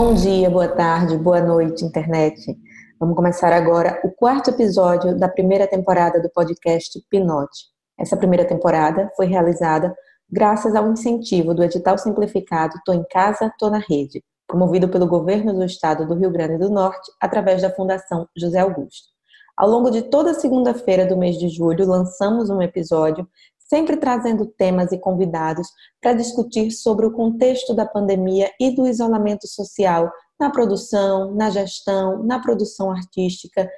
Bom dia, boa tarde, boa noite, internet. Vamos começar agora o quarto episódio da primeira temporada do podcast Pinote. Essa primeira temporada foi realizada graças ao incentivo do edital simplificado Tô em Casa, Tô na Rede, promovido pelo governo do estado do Rio Grande do Norte através da Fundação José Augusto. Ao longo de toda segunda-feira do mês de julho, lançamos um episódio sempre trazendo temas e convidados para discutir sobre o contexto da pandemia e do isolamento social na produção, na gestão, na produção artística.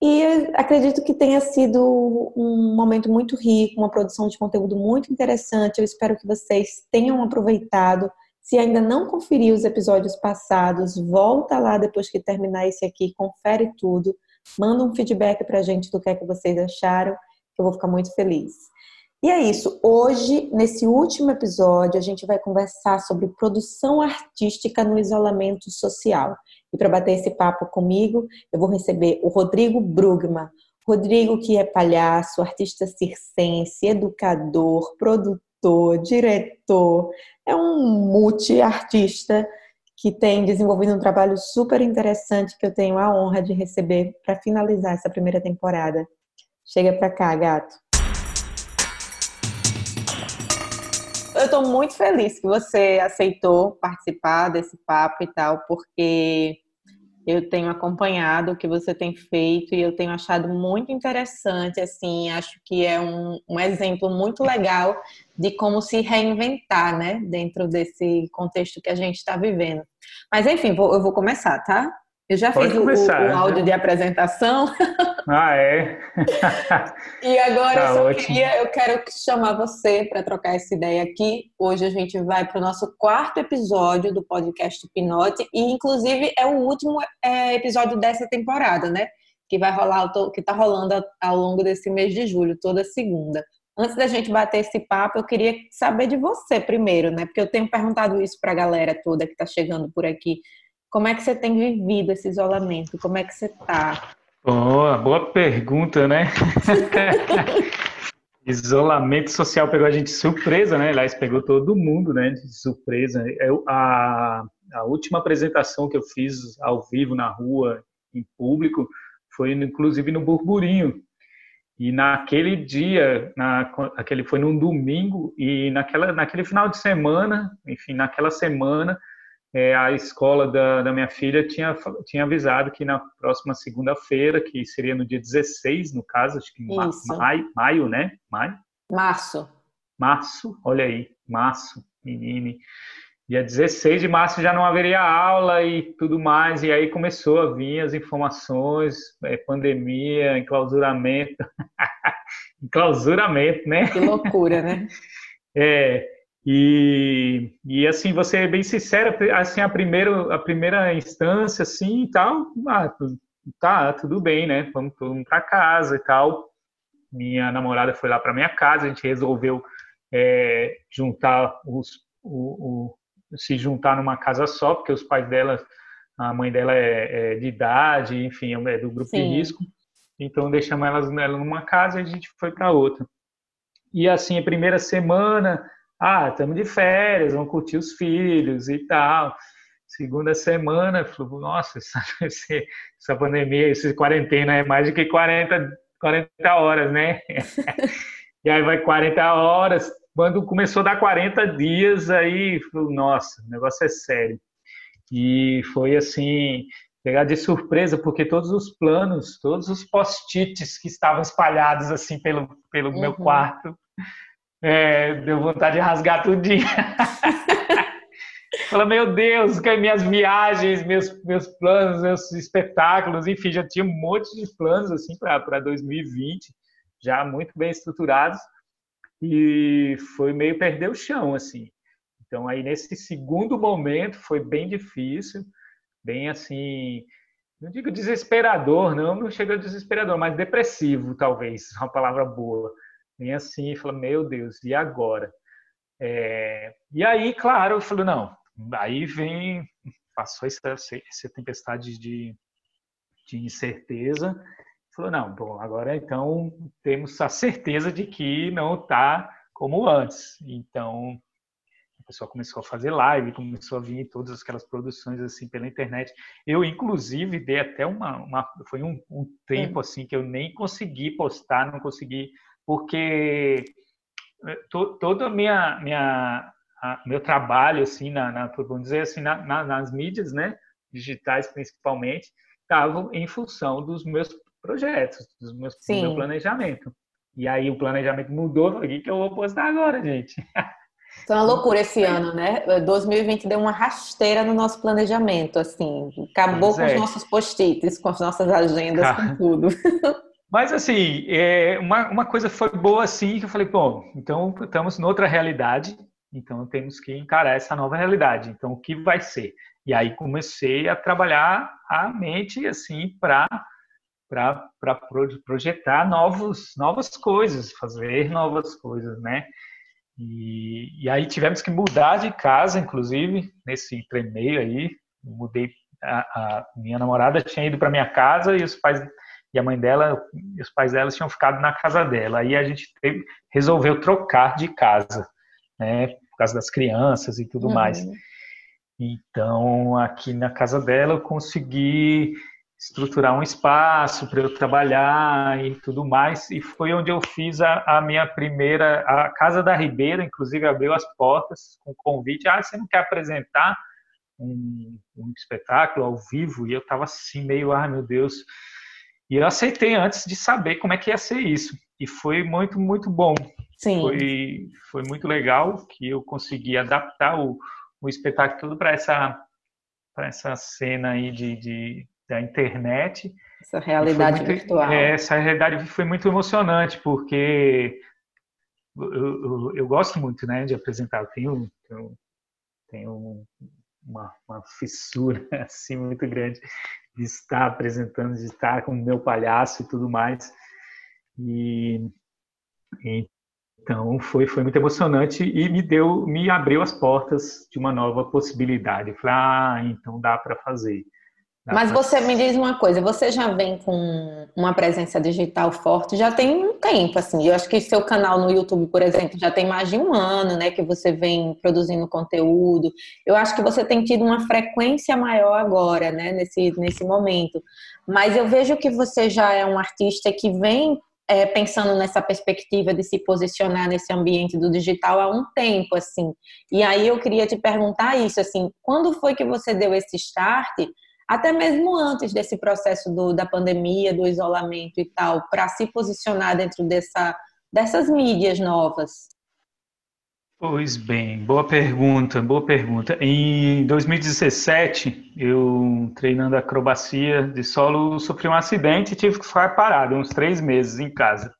E acredito que tenha sido um momento muito rico, uma produção de conteúdo muito interessante. Eu espero que vocês tenham aproveitado. Se ainda não conferiu os episódios passados, volta lá depois que terminar esse aqui, confere tudo, manda um feedback para a gente do que é que vocês acharam, que eu vou ficar muito feliz. E é isso. Hoje, nesse último episódio, a gente vai conversar sobre produção artística no isolamento social. E para bater esse papo comigo, eu vou receber o Rodrigo Brugman. Rodrigo, que é palhaço, artista circense, educador, produtor, diretor, é um multi-artista que tem desenvolvido um trabalho super interessante que eu tenho a honra de receber para finalizar essa primeira temporada. Chega para cá, gato. Eu estou muito feliz que você aceitou participar desse papo e tal, porque eu tenho acompanhado o que você tem feito e eu tenho achado muito interessante, assim, acho que é um, um exemplo muito legal de como se reinventar, né, dentro desse contexto que a gente está vivendo. Mas, enfim, vou, eu vou começar, tá? Eu já Pode fiz começar, o, o, áudio né? de apresentação. Ah, é? e agora tá eu só ótimo. queria, eu quero chamar você para trocar essa ideia aqui. Hoje a gente vai para o nosso quarto episódio do podcast Pinote e inclusive é o último é, episódio dessa temporada, né? Que vai rolar, que está rolando ao longo desse mês de julho, toda segunda. Antes da gente bater esse papo, eu queria saber de você primeiro, né? Porque eu tenho perguntado isso para a galera toda que está chegando por aqui como é que você tem vivido esse isolamento? Como é que você está? Boa, boa pergunta, né? Isolamento social pegou a gente de surpresa, né? Aliás, pegou todo mundo, né? De surpresa. Eu, a, a última apresentação que eu fiz ao vivo na rua, em público, foi inclusive no Burburinho. E naquele dia, na, aquele foi num domingo, e naquela, naquele final de semana, enfim, naquela semana, é, a escola da, da, minha filha tinha, tinha avisado que na próxima segunda-feira, que seria no dia 16, no caso, acho que ma, maio, maio, né? Maio? Março. Março, olha aí, março, menine. Dia 16 de março já não haveria aula e tudo mais, e aí começou a vir as informações, é, pandemia, enclausuramento. enclausuramento, né? Que loucura, né? é, e, e assim, você é bem sincera, assim, a primeira, a primeira instância, assim, e tal, ah, tá, tudo bem, né, vamos todo mundo para casa e tal. Minha namorada foi lá para minha casa, a gente resolveu é, juntar os, o, o, se juntar numa casa só, porque os pais dela, a mãe dela é, é de idade, enfim, é do grupo Sim. de risco. Então deixamos elas ela numa casa e a gente foi para outra. E assim, a primeira semana, ah, estamos de férias, vamos curtir os filhos e tal. Segunda semana, falou, nossa, essa, essa pandemia, essa quarentena é mais do que 40, 40 horas, né? e aí vai 40 horas. Quando começou a dar 40 dias, aí, falou, nossa, o negócio é sério. E foi assim, pegar de surpresa, porque todos os planos, todos os post-its que estavam espalhados assim pelo, pelo uhum. meu quarto, é, deu vontade de rasgar tudinho. Fala, meu Deus, que minhas viagens, meus, meus planos, meus espetáculos, enfim, já tinha um monte de planos assim para 2020, já muito bem estruturados, e foi meio perder o chão, assim. Então, aí nesse segundo momento foi bem difícil, bem assim, não digo desesperador, não, não chega a desesperador, mas depressivo, talvez, uma palavra boa vem assim fala, meu Deus, e agora? É, e aí, claro, eu falei, não, aí vem, passou essa, essa tempestade de, de incerteza, falou, não, bom, agora então temos a certeza de que não está como antes. Então, pessoal começou a fazer live, começou a vir todas aquelas produções assim pela internet. Eu, inclusive, dei até uma, uma foi um, um tempo assim que eu nem consegui postar, não consegui, porque eh, to, toda a minha minha a, meu trabalho assim na, na vamos dizer assim na, na, nas mídias, né, digitais principalmente, estavam em função dos meus projetos, dos meus, do meu planejamento. E aí o planejamento mudou, o que, que eu vou postar agora, gente? Foi uma loucura esse ano, né? 2020 deu uma rasteira no nosso planejamento, assim. Acabou pois com é. os nossos post-its, com as nossas agendas, com tudo. Mas, assim, é, uma, uma coisa foi boa, assim, que eu falei, bom, então estamos noutra realidade, então temos que encarar essa nova realidade. Então, o que vai ser? E aí comecei a trabalhar a mente, assim, para para projetar novos, novas coisas, fazer novas coisas, né? E, e aí tivemos que mudar de casa, inclusive, nesse entremeio aí. Mudei, a, a minha namorada tinha ido para minha casa e os pais e a mãe dela, os pais dela tinham ficado na casa dela. Aí a gente teve, resolveu trocar de casa, né? Por causa das crianças e tudo uhum. mais. Então, aqui na casa dela eu consegui estruturar um espaço para eu trabalhar e tudo mais. E foi onde eu fiz a, a, minha primeira. A Casa da Ribeira, inclusive, abriu as portas com convite. Ah, você não quer apresentar um, um espetáculo ao vivo? E eu estava assim, meio, ah, meu Deus. E eu aceitei antes de saber como é que ia ser isso. E foi muito, muito bom. Sim. Foi, foi muito legal que eu consegui adaptar o, o espetáculo para essa, essa cena aí de, de da internet. Essa realidade muito, virtual. É, essa realidade foi muito emocionante, porque eu, eu, eu, gosto muito né, de apresentar. Eu tenho, tenho, tenho uma, uma, fissura assim muito grande de estar apresentando, de estar com o meu palhaço e tudo mais. E, então foi foi muito emocionante e me deu me abriu as portas de uma nova possibilidade. Eu falei, ah, então dá para fazer. Mas você me diz uma coisa, você já vem com uma presença digital forte, já tem um tempo, assim. Eu acho que seu canal no YouTube, por exemplo, já tem mais de um ano, né, que você vem produzindo conteúdo. Eu acho que você tem tido uma frequência maior agora, né, nesse, nesse momento. Mas eu vejo que você já é um artista que vem é, pensando nessa perspectiva de se posicionar nesse ambiente do digital há um tempo, assim. E aí eu queria te perguntar isso, assim, quando foi que você deu esse start? Até mesmo antes desse processo do, da pandemia, do isolamento e tal, para se posicionar dentro dessa, dessas mídias novas? Pois bem, boa pergunta, boa pergunta. Em 2017, eu treinando acrobacia de solo, sofri um acidente e tive que ficar parado uns três meses em casa.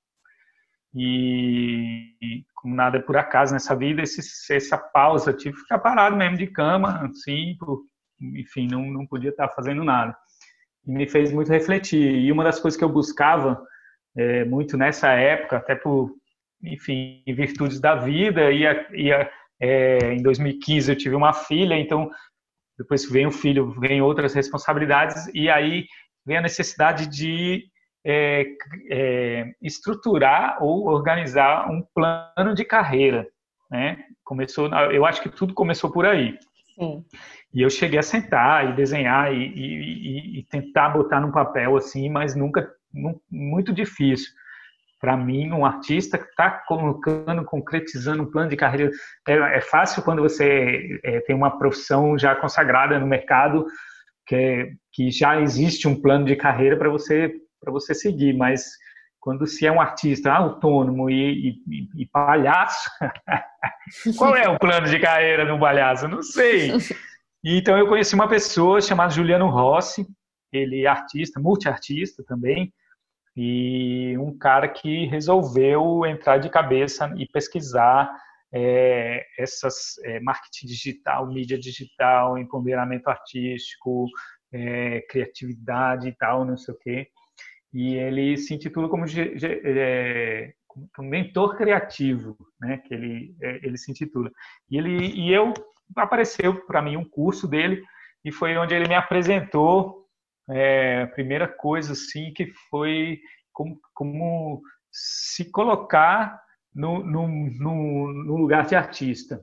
E, como nada é por acaso nessa vida, esse, essa pausa, tive que ficar parado mesmo de cama, assim, por enfim, não, não podia estar fazendo nada. E me fez muito refletir. E uma das coisas que eu buscava é, muito nessa época, até por, enfim, virtudes da vida, e, a, e a, é, em 2015 eu tive uma filha, então depois vem o filho, vem outras responsabilidades, e aí vem a necessidade de é, é, estruturar ou organizar um plano de carreira, né? Começou, eu acho que tudo começou por aí. Sim. E eu cheguei a sentar e desenhar e, e, e tentar botar no papel assim, mas nunca, muito difícil. Para mim, um artista que está colocando, concretizando um plano de carreira, é, é fácil quando você é, tem uma profissão já consagrada no mercado, que, é, que já existe um plano de carreira para você você seguir, mas quando se é um artista autônomo e, e, e palhaço, qual é o plano de carreira de um palhaço? Não sei. Então eu conheci uma pessoa chamada Juliano Rossi, ele é artista, multiartista também, e um cara que resolveu entrar de cabeça e pesquisar é, essas é, marketing digital, mídia digital, empoderamento artístico, é, criatividade e tal, não sei o quê. E ele se intitula como, é, como mentor criativo, né? Que ele é, ele se intitula. E ele e eu apareceu para mim um curso dele e foi onde ele me apresentou é, a primeira coisa assim que foi como, como se colocar no, no, no, no lugar de artista.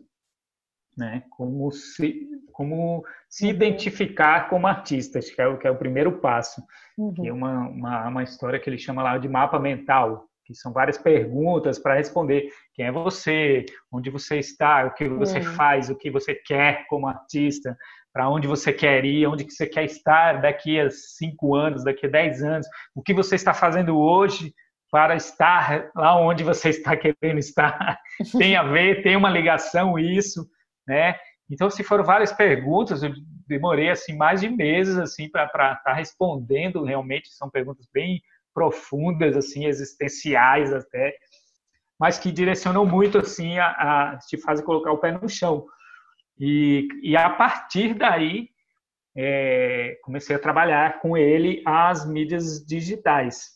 né? Como se, como se identificar como artista, que é o, que é o primeiro passo. Uhum. É uma, uma, uma história que ele chama lá de mapa mental, que são várias perguntas para responder. Quem é você, onde você está, o que você faz, o que você quer como artista, para onde você quer ir, onde você quer estar daqui a cinco anos, daqui a dez anos, o que você está fazendo hoje para estar lá onde você está querendo estar. tem a ver, tem uma ligação isso né? Então, se foram várias perguntas, eu demorei assim mais de meses assim para estar tá respondendo. Realmente. São perguntas bem profundas, assim, existenciais até, mas que direcionam muito assim a, a te fazem colocar o pé no chão. E, e a partir daí é, comecei a trabalhar com ele as mídias digitais,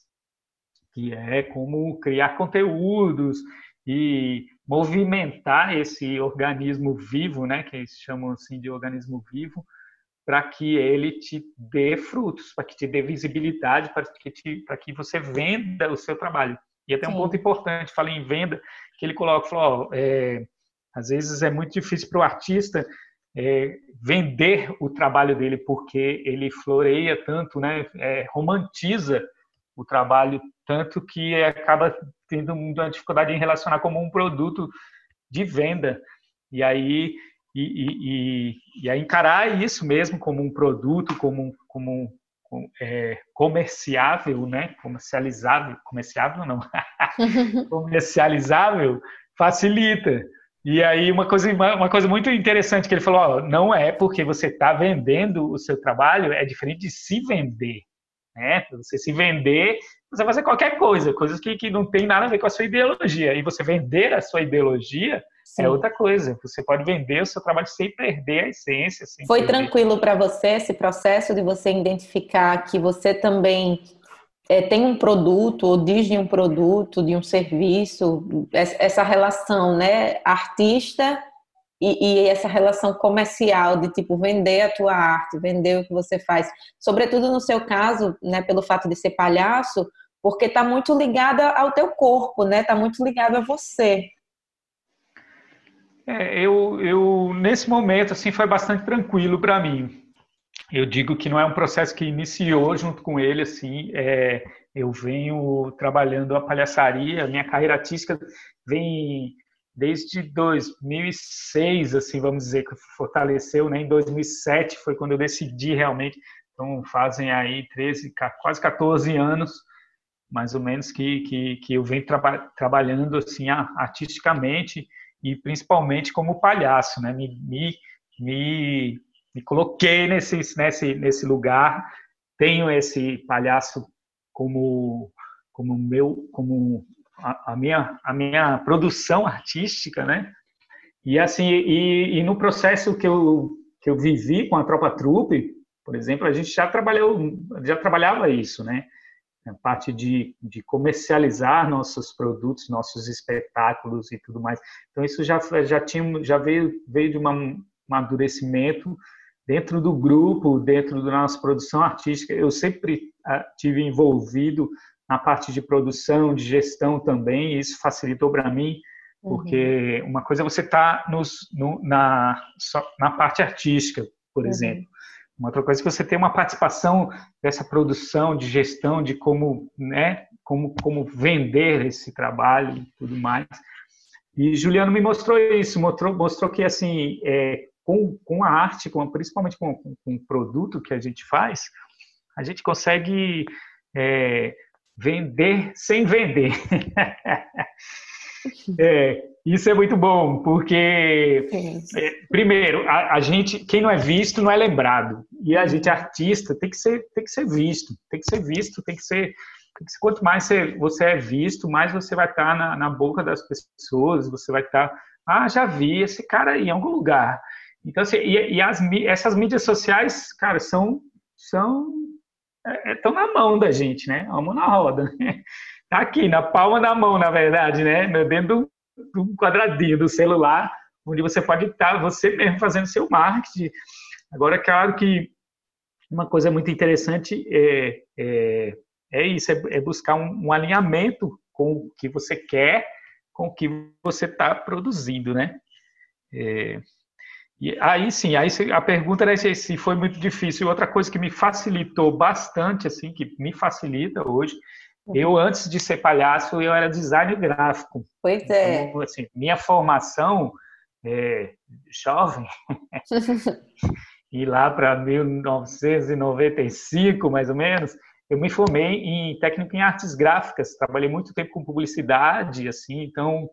que é como criar conteúdos e movimentar esse organismo vivo, né, que eles chamam assim de organismo vivo, para que ele te dê frutos, para que te dê visibilidade, para que, te, para que você venda o seu trabalho. E até um ponto importante, falei em venda, que ele coloca, falou, ó, é, às vezes é muito difícil para o artista é, vender o trabalho dele, porque ele floreia tanto, né, é, romantiza o trabalho tanto que acaba tendo uma dificuldade em relacionar como um produto de venda. E aí, e, e, e, e encarar isso mesmo como um produto, como, como, como é, comerciável, né? comercializável, comerciável não, comercializável, facilita. E aí uma coisa, uma coisa muito interessante que ele falou, ó, não é porque você está vendendo o seu trabalho, é diferente de se vender. Né? Você se vender, você fazer qualquer coisa, coisas que, que não tem nada a ver com a sua ideologia. E você vender a sua ideologia é Sim. é outra coisa. Você pode vender o seu trabalho sem perder a essência. Foi perder. tranquilo para você esse processo de você identificar que você também é, tem um produto ou diz de um produto, de um serviço, essa relação, né, artista e, e, essa relação comercial de tipo vender a tua arte, vender o que você faz, sobretudo no seu caso, né, pelo fato de ser palhaço, porque está muito ligada ao teu corpo, né? Está muito ligado a você. É, eu, eu nesse momento assim foi bastante tranquilo para mim. Eu digo que não é um processo que iniciou junto com ele assim. É, eu venho trabalhando a palhaçaria, minha carreira artística vem desde 2006, assim, vamos dizer, que fortaleceu, né? Em 2007 foi quando eu decidi realmente, então fazem aí 13, quase 14 anos, mais ou menos, que, que, que eu venho traba, trabalhando, assim, artisticamente e principalmente como palhaço, né? Me, me, me, me coloquei nesse, nesse, nesse lugar, tenho esse palhaço como como meu como a, a, minha, a minha produção artística, né? E assim, e, e, no processo que eu, que eu vivi com a Tropa Trupe, por exemplo, a gente já trabalhou, já trabalhava isso, né? A parte de, de comercializar nossos produtos, nossos espetáculos e tudo mais. Então isso já já tinha, já veio veio de um amadurecimento dentro do grupo, dentro da nossa produção artística. Eu sempre ah, tive envolvido na parte de produção, de gestão também, e isso facilitou para mim, porque uhum. uma coisa é você estar tá no, na, na parte artística, por uhum. exemplo. Uma outra coisa é que você tem uma participação dessa produção, de gestão, de como, né, como, como vender esse trabalho e tudo mais. E Juliano me mostrou isso, mostrou, mostrou que assim, é, com, com a arte, com, principalmente com, com, com o produto que a gente faz, a gente consegue é, vender sem vender. é, isso é muito bom, porque, é, primeiro, a, a, gente, quem não é visto não é lembrado. E a gente, artista, tem que ser, tem que ser visto, tem que ser visto, tem que ser. Quanto mais você, você é visto, mais você vai estar na, na boca das pessoas, você vai estar. Ah, já vi esse cara aí em algum lugar. Então, assim, e, e as, essas mídias sociais, cara, são, são estão é, é na mão da gente, né? A mão na roda. Tá aqui, na palma da mão, na verdade, né? Dentro do, do quadradinho do celular, onde você pode estar você mesmo fazendo seu marketing. Agora, claro que uma coisa muito interessante é, é, é isso, é, é buscar um, um, alinhamento com o que você quer, com o que você está produzindo, né? É, E aí sim, aí a pergunta era se foi muito difícil. Outra coisa que me facilitou bastante, assim, que me facilita hoje, uhum. eu antes de ser palhaço, eu era designer gráfico. Pois é. Então, assim, minha formação é, jovem, e lá para 1995, mais ou menos, eu me formei em técnico em artes gráficas. Trabalhei muito tempo com publicidade, assim, então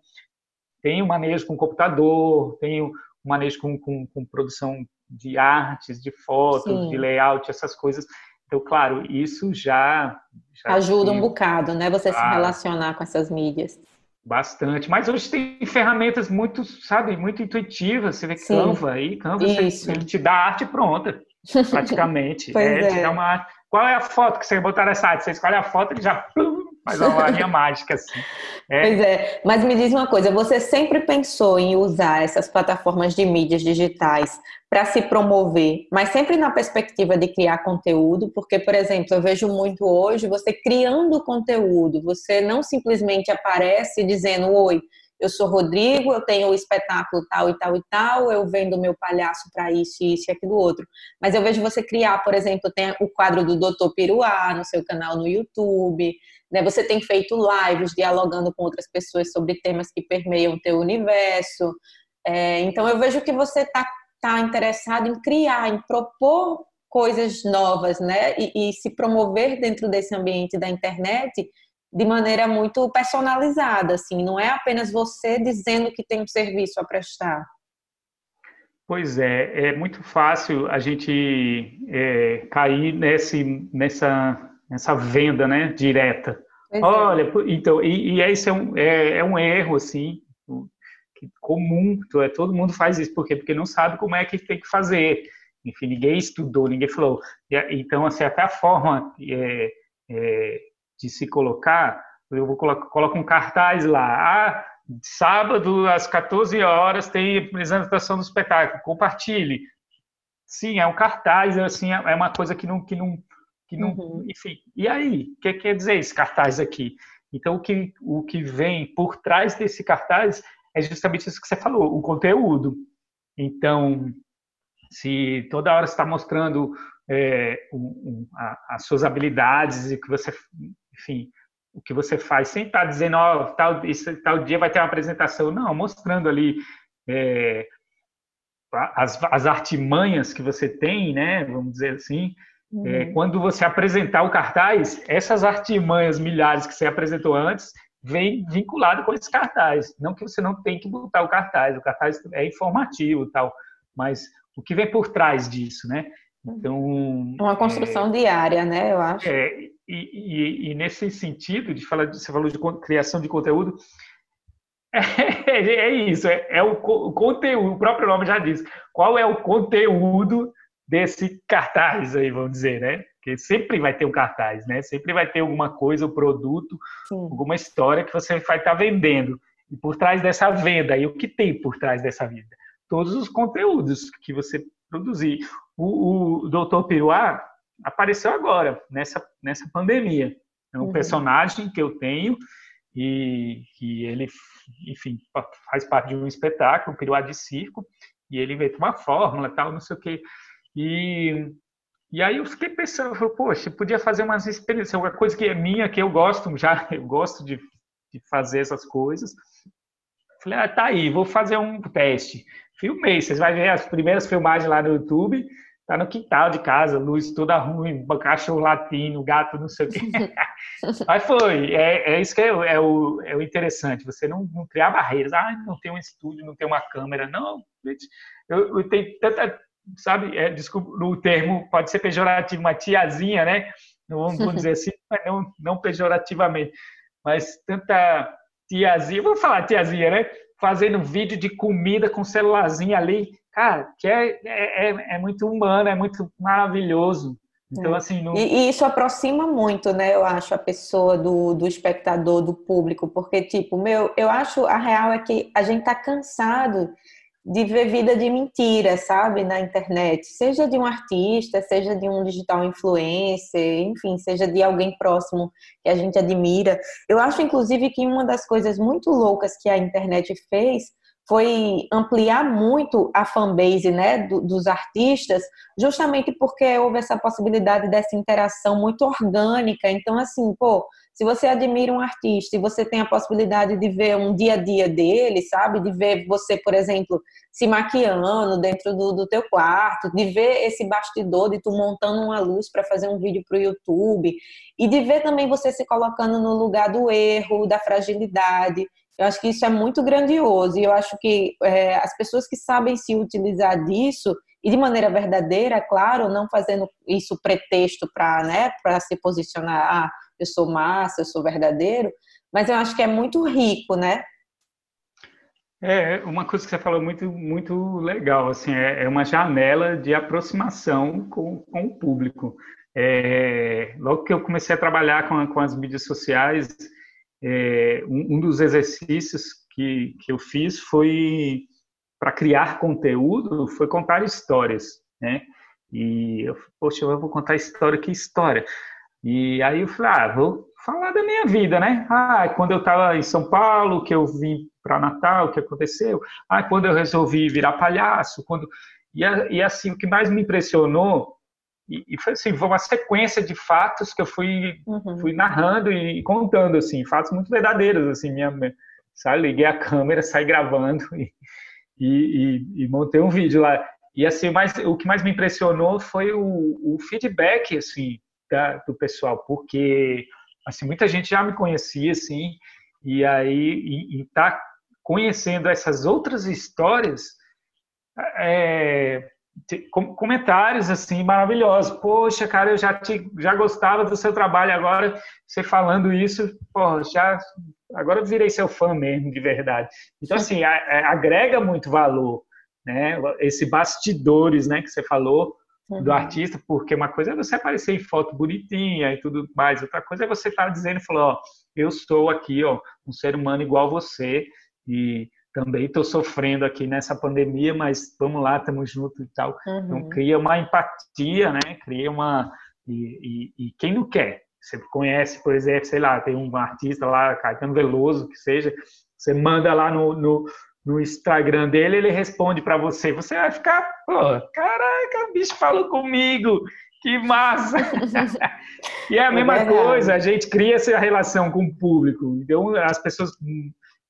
tenho manejo com computador, tenho manejo com, com, com produção de artes, de fotos, Sim. de layout, essas coisas. Então, claro, isso já, já ajuda um bocado, né? Você ah, se relacionar com essas mídias. Bastante. Mas hoje tem ferramentas muito, sabe, muito intuitivas. Você vê Sim. Canva aí, Canva você, ele te dá arte pronta, praticamente. é, é. Te dá uma Qual é a foto que você botar nessa arte? Você escolhe a foto e já plum, faz uma linha mágica, assim. É. Pois é, mas me diz uma coisa, você sempre pensou em usar essas plataformas de mídias digitais para se promover, mas sempre na perspectiva de criar conteúdo, porque, por exemplo, eu vejo muito hoje você criando conteúdo, você não simplesmente aparece dizendo, oi, eu sou Rodrigo, eu tenho o espetáculo tal e tal e tal, eu vendo meu palhaço para isso, isso e aquilo outro. Mas eu vejo você criar, por exemplo, tem o quadro do Doutor Piruá no seu canal no YouTube, né? Você tem feito lives dialogando com outras pessoas sobre temas que permeiam o teu universo. É, então eu vejo que você está tá interessado em criar, em propor coisas novas, né? E, e se promover dentro desse ambiente da internet de maneira muito personalizada, assim, não é apenas você dizendo que tem um serviço a prestar. Pois é, é muito fácil a gente é, cair nesse, nessa, nessa venda, né, direta. Pois é. Olha, é. então, e, e esse é um, é, é um erro, assim, comum, é, todo mundo faz isso, por quê? Porque não sabe como é que tem que fazer. Enfim, ninguém estudou, ninguém falou. Então, assim, até a forma é, é, de se colocar, eu vou colocar coloco um cartaz lá, ah, sábado às 14 horas tem apresentação do espetáculo, compartilhe. Sim, é um cartaz, assim, é uma coisa que não, que não, que não, uhum. enfim. E aí, o que quer dizer esse cartaz aqui? Então, o que, o que vem por trás desse cartaz é justamente isso que você falou, o conteúdo. Então, se toda hora está mostrando é, um, um, a, as suas habilidades e que você enfim, o que você faz, sem estar tá dizendo, ó, oh, tal, esse, tal dia vai ter uma apresentação, não, mostrando ali é, as, as artimanhas que você tem, né, vamos dizer assim, uhum. é, quando você apresentar o cartaz, essas artimanhas milhares que você apresentou antes, vem vinculado com esse cartaz. Não que você não tem que botar o cartaz, o cartaz é informativo tal, mas o que vem por trás disso, né? Então, uma construção é, diária, né? Eu acho. É, e, e, e, nesse sentido de falar, você falou de criação de conteúdo, é, é isso, é, é o, o, conteúdo, o próprio nome já diz. Qual é o conteúdo desse cartaz aí, vamos dizer, né? Porque sempre vai ter um cartaz, né? Sempre vai ter alguma coisa, um produto, Sim. alguma história que você vai estar vendendo. E por trás dessa venda, e o que tem por trás dessa venda? Todos os conteúdos que você produzir. O, o Dr. Piruá, apareceu agora, nessa, nessa pandemia. É um uhum. personagem que eu tenho e que ele, enfim, faz parte de um espetáculo, um piruá de circo, e ele inventa uma fórmula, tal, não sei o quê. E, e aí eu fiquei pensando, eu falei, poxa, podia fazer umas experiências, uma coisa que é minha, que eu gosto já, eu gosto de, de fazer essas coisas. Falei, ah, tá aí, vou fazer um teste. Filmei, vocês vão ver as primeiras filmagens lá no YouTube, tá no quintal de casa, luz toda ruim, cachorro latino, gato, não sei o quê. Mas foi, é, é isso que é, é, o, é o interessante, você não, não criar barreiras. Ah, não tem um estúdio, não tem uma câmera. Não, eu, eu tenho tanta, sabe, é, desculpa, o termo pode ser pejorativo, uma tiazinha, né? Não vamos dizer assim, mas não, não pejorativamente. Mas tanta tiazinha, vou falar tiazinha, né? Fazendo vídeo de comida com celularzinho ali, cara, que é, é, é, é muito humano, é muito maravilhoso. Então, é. assim. E, e, isso aproxima muito, né? Eu acho, a pessoa do, do espectador, do público, porque, tipo, meu, eu acho a real é que a gente tá cansado de ver vida de mentira, sabe, na internet, seja de um artista, seja de um digital influencer, enfim, seja de alguém próximo que a gente admira. Eu acho, inclusive, que uma das coisas muito loucas que a internet fez foi ampliar muito a fanbase né, do, dos artistas, justamente porque houve essa possibilidade dessa interação muito orgânica. Então, assim, pô, se você admira um artista e você tem a possibilidade de ver um dia a dia dele, sabe? De ver você, por exemplo, se maquiando dentro do, do teu quarto, de ver esse bastidor de tu montando uma luz para fazer um vídeo para o YouTube e de ver também você se colocando no lugar do erro, da fragilidade. Eu acho que isso é muito grandioso e eu acho que é, as pessoas que sabem se utilizar disso e de maneira verdadeira, claro, não fazendo isso pretexto para né, se posicionar, ah, eu sou massa, eu sou verdadeiro, mas eu acho que é muito rico, né? É, uma coisa que você falou muito, muito legal, assim, é, é uma janela de aproximação com, com o público. É, logo que eu comecei a trabalhar com, com as mídias sociais, é, um, um, dos exercícios que, que eu fiz foi para criar conteúdo, foi contar histórias, né? E eu, poxa, eu vou contar história, que história? E aí eu falei, ah, vou falar da minha vida, né? Ah, quando eu estava em São Paulo, que eu vim para Natal, o que aconteceu? Ah, quando eu resolvi virar palhaço, quando e, e assim o que mais me impressionou e, e, foi assim, foi uma sequência de fatos que eu fui, uhum. fui narrando e contando, assim, fatos muito verdadeiros, assim, minha, sabe, liguei a câmera, saí gravando e, e, e, montei um vídeo lá. E assim, mais, o que mais me impressionou foi o, o feedback, assim, da, do pessoal, porque, assim, muita gente já me conhecia, assim, e aí, e, tá conhecendo essas outras histórias, é, comentários assim maravilhosos. Poxa, cara, eu já te, já gostava do seu trabalho agora você falando isso, pô, já agora eu virei seu fã mesmo de verdade. Então assim, a, a, agrega muito valor, né? Esse bastidores, né, que você falou do uhum. artista, porque uma coisa é você aparecer em foto bonitinha e tudo mais, outra coisa é você estar tá dizendo, falou, ó, eu sou aqui, ó, um ser humano igual você e também estou sofrendo aqui nessa pandemia, mas vamos lá, estamos juntos e tal. Então, uhum. Então cria uma empatia, né? Cria uma e, e, e, quem não quer? Você conhece, por exemplo, sei lá, tem um artista lá, Caetano Veloso, que seja, você manda lá no, no, no Instagram dele, ele responde para você, você vai ficar, pô, caraca, o bicho falou comigo, que massa! e é a é mesma coisa, a gente cria essa relação com o público. Então, as pessoas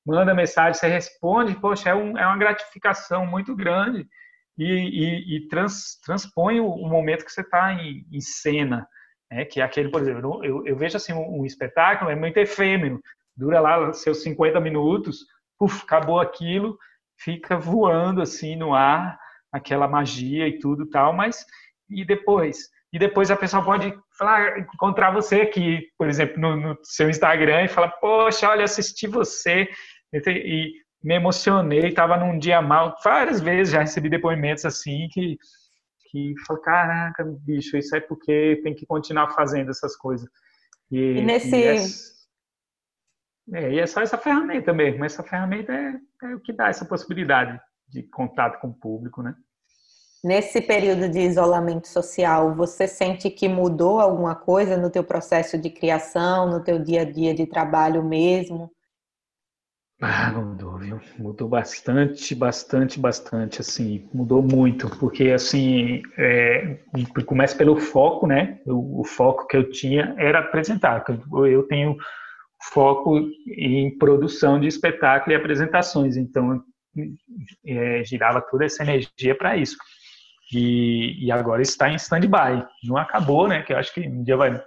manda mensagem, você responde, poxa, é, um, é uma gratificação muito grande e, e, e trans, transpõe o, o, momento que você está em, em, cena, né? que é aquele, por exemplo, eu, eu vejo assim um, um, espetáculo, é muito efêmero, dura lá seus 50 minutos, puf, acabou aquilo, fica voando assim no ar, aquela magia e tudo tal, mas e depois? E depois a pessoa pode falar, encontrar você aqui, por exemplo, no, no seu Instagram e falar, poxa, olha, assisti você, e me emocionei, estava num dia mal. Várias vezes já recebi depoimentos assim que que falei, caraca, bicho, isso é porque tem que continuar fazendo essas coisas. E, e nesse e é, é, e é só essa ferramenta mesmo. Essa ferramenta é, é o que dá essa possibilidade de contato com o público, né? Nesse período de isolamento social, você sente que mudou alguma coisa no teu processo de criação, no teu dia a dia de trabalho mesmo? Ah, mudou, viu? Mudou bastante, bastante, bastante, assim, mudou muito, porque, assim, é, começa pelo foco, né? O, o, foco que eu tinha era apresentar, eu tenho foco em produção de espetáculo e apresentações, então é, girava toda essa energia para isso. E, e, agora está em stand-by, não acabou, né? Que eu acho que um dia vai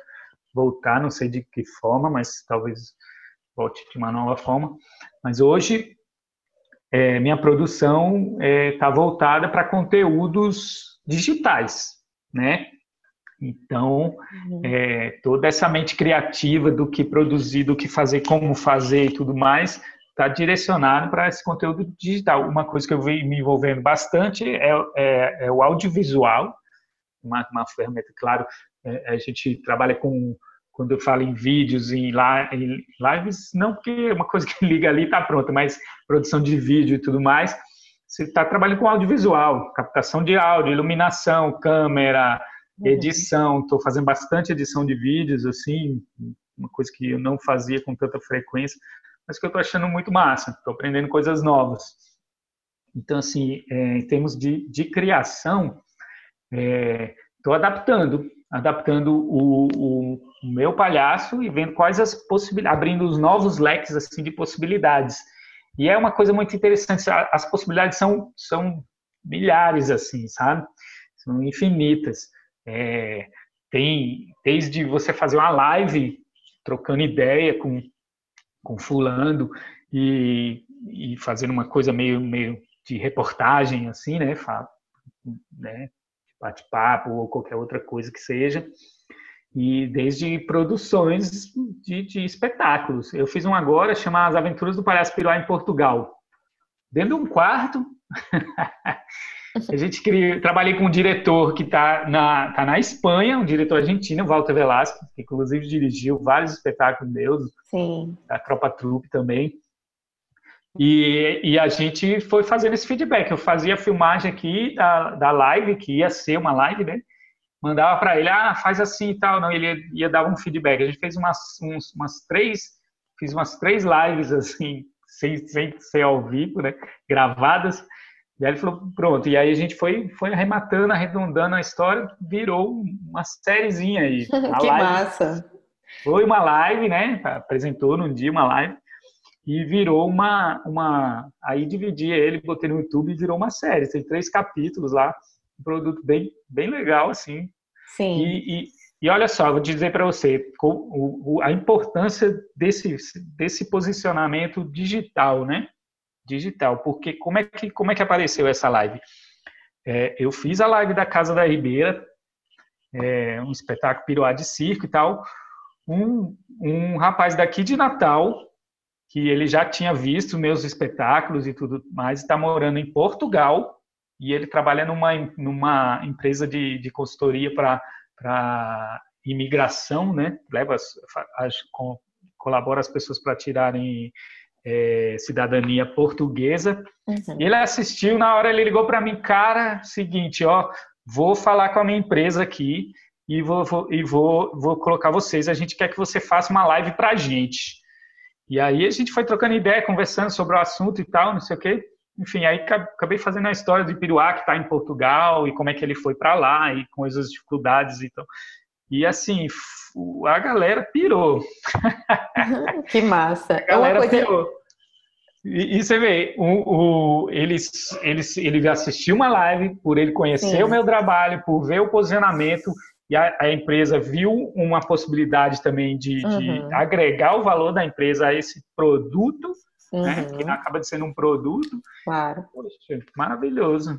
voltar, não sei de que forma, mas talvez volte de uma nova forma. Mas hoje, é, minha produção está é, tá voltada para conteúdos digitais, né? Então, uhum. é, toda essa mente criativa do que produzir, do que fazer, como fazer e tudo mais, está direcionado para esse conteúdo digital. Uma coisa que eu venho me envolvendo bastante é, é, é o audiovisual, uma, uma ferramenta, claro, é, a gente trabalha com quando eu falo em vídeos, em lives, não porque é uma coisa que liga ali está pronta, mas produção de vídeo e tudo mais, você está trabalhando com audiovisual, captação de áudio, iluminação, câmera. Edição. Estou fazendo bastante edição de vídeos, assim, uma coisa que eu não fazia com tanta frequência, mas que eu estou achando muito massa. Estou aprendendo coisas novas. Então, assim, é, em termos de, de criação, estou é, adaptando, adaptando o, o, o, meu palhaço e vendo quais as possibilidades, abrindo os novos leques assim de possibilidades. E é uma coisa muito interessante, as possibilidades são, são milhares, assim, sabe? São infinitas. É, tem desde você fazer uma live trocando ideia com, com fulano e, e fazendo uma coisa meio, meio de reportagem, assim, né? né? Bate-papo ou qualquer outra coisa que seja. E desde produções de, de espetáculos. Eu fiz um agora chamado As Aventuras do Palhaço Piruá em Portugal. Dentro de um quarto, A gente trabalhei com um diretor que está na, tá na Espanha, um diretor argentino, Walter Velasco, que inclusive dirigiu vários espetáculos meus, Sim. da Tropa Trupe também. E, e, a gente foi fazendo esse feedback. Eu fazia a filmagem aqui da, da live, que ia ser uma live, né? Mandava para ele, ah, faz assim e tal. Não, ele ia, ia dar um feedback. A gente fez umas, uns, umas três, fiz umas três lives assim, sem, sem ser ao vivo, né? Gravadas. E aí ele falou, pronto. E aí a gente foi, foi arrematando, arredondando a história, virou uma sériezinha aí. que live, massa! Foi uma live, né? Apresentou num dia uma live e virou uma, uma. Aí dividi ele, botei no YouTube e virou uma série. Tem três capítulos lá, um produto bem, bem legal, assim. Sim. E, e, e olha só, vou dizer para você a importância desse, desse posicionamento digital, né? Digital. Porque como é que, como é que apareceu essa live? É, eu fiz a live da Casa da Ribeira, é, um espetáculo piruá de circo e tal. Um, um rapaz daqui de Natal, que ele já tinha visto meus espetáculos e tudo mais, está morando em Portugal e ele trabalha numa, numa empresa de, de consultoria para imigração, né? Leva as, as, colabora as pessoas para tirarem é, cidadania portuguesa. Uhum. Ele assistiu, na hora ele ligou para mim, cara, seguinte, ó, vou falar com a minha empresa aqui e vou, vou, e vou, vou colocar vocês. A gente quer que você faça uma live para a gente. E aí a gente foi trocando ideia, conversando sobre o assunto e tal, não sei o quê. Enfim, aí acabei fazendo a história de Piruá, que está em Portugal, e como é que ele foi para lá, e com as dificuldades e tal. E assim, a galera pirou. que massa. A galera coisa... pirou. E, e, você vê, o, o, ele, ele, ele assistiu uma live, por ele conhecer Sim. o meu trabalho, por ver o posicionamento, e a, a empresa viu uma possibilidade também de, uhum. de, agregar o valor da empresa a esse produto, uhum. né, que uhum. acaba de sendo um produto. Claro. Poxa, maravilhoso.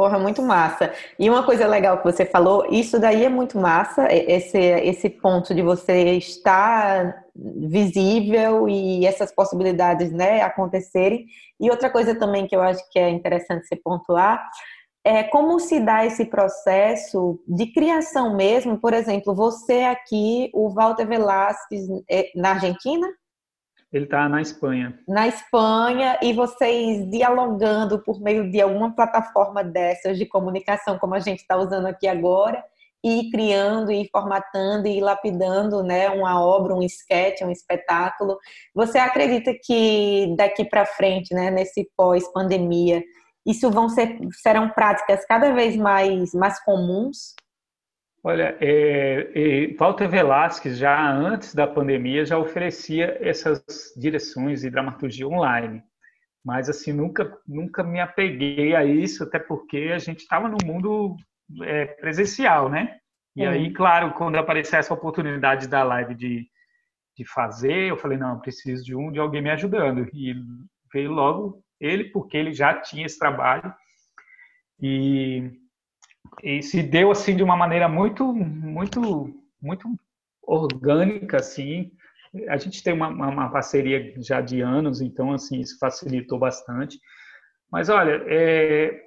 Porra, muito massa. E uma coisa legal que você falou, isso daí é muito massa, esse, esse ponto de você estar visível e essas possibilidades né, acontecerem. E outra coisa também que eu acho que é interessante se pontuar é como se dá esse processo de criação mesmo. Por exemplo, você aqui, o Walter Velasquez, é, na Argentina? Ele está na Espanha. Na Espanha, e vocês dialogando por meio de alguma plataforma dessas de comunicação, como a gente está usando aqui agora, e criando, e formatando, e lapidando né, uma obra, um sketch, um espetáculo. Você acredita que daqui para frente, né, nesse pós-pandemia, isso vão ser, serão práticas cada vez mais, mais comuns? Olha, é, é, Walter Velasquez, já antes da pandemia, já oferecia essas direções de dramaturgia online. Mas, assim, nunca, nunca me apeguei a isso, até porque a gente estava no mundo é, presencial, né? E aí, claro, quando apareceu essa oportunidade da live de, de fazer, eu falei, não, preciso de um, de alguém me ajudando. E veio logo ele, porque ele já tinha esse trabalho. E e se deu assim de uma maneira muito muito muito orgânica assim. A gente tem uma, uma parceria já de anos então assim isso facilitou bastante. Mas olha é,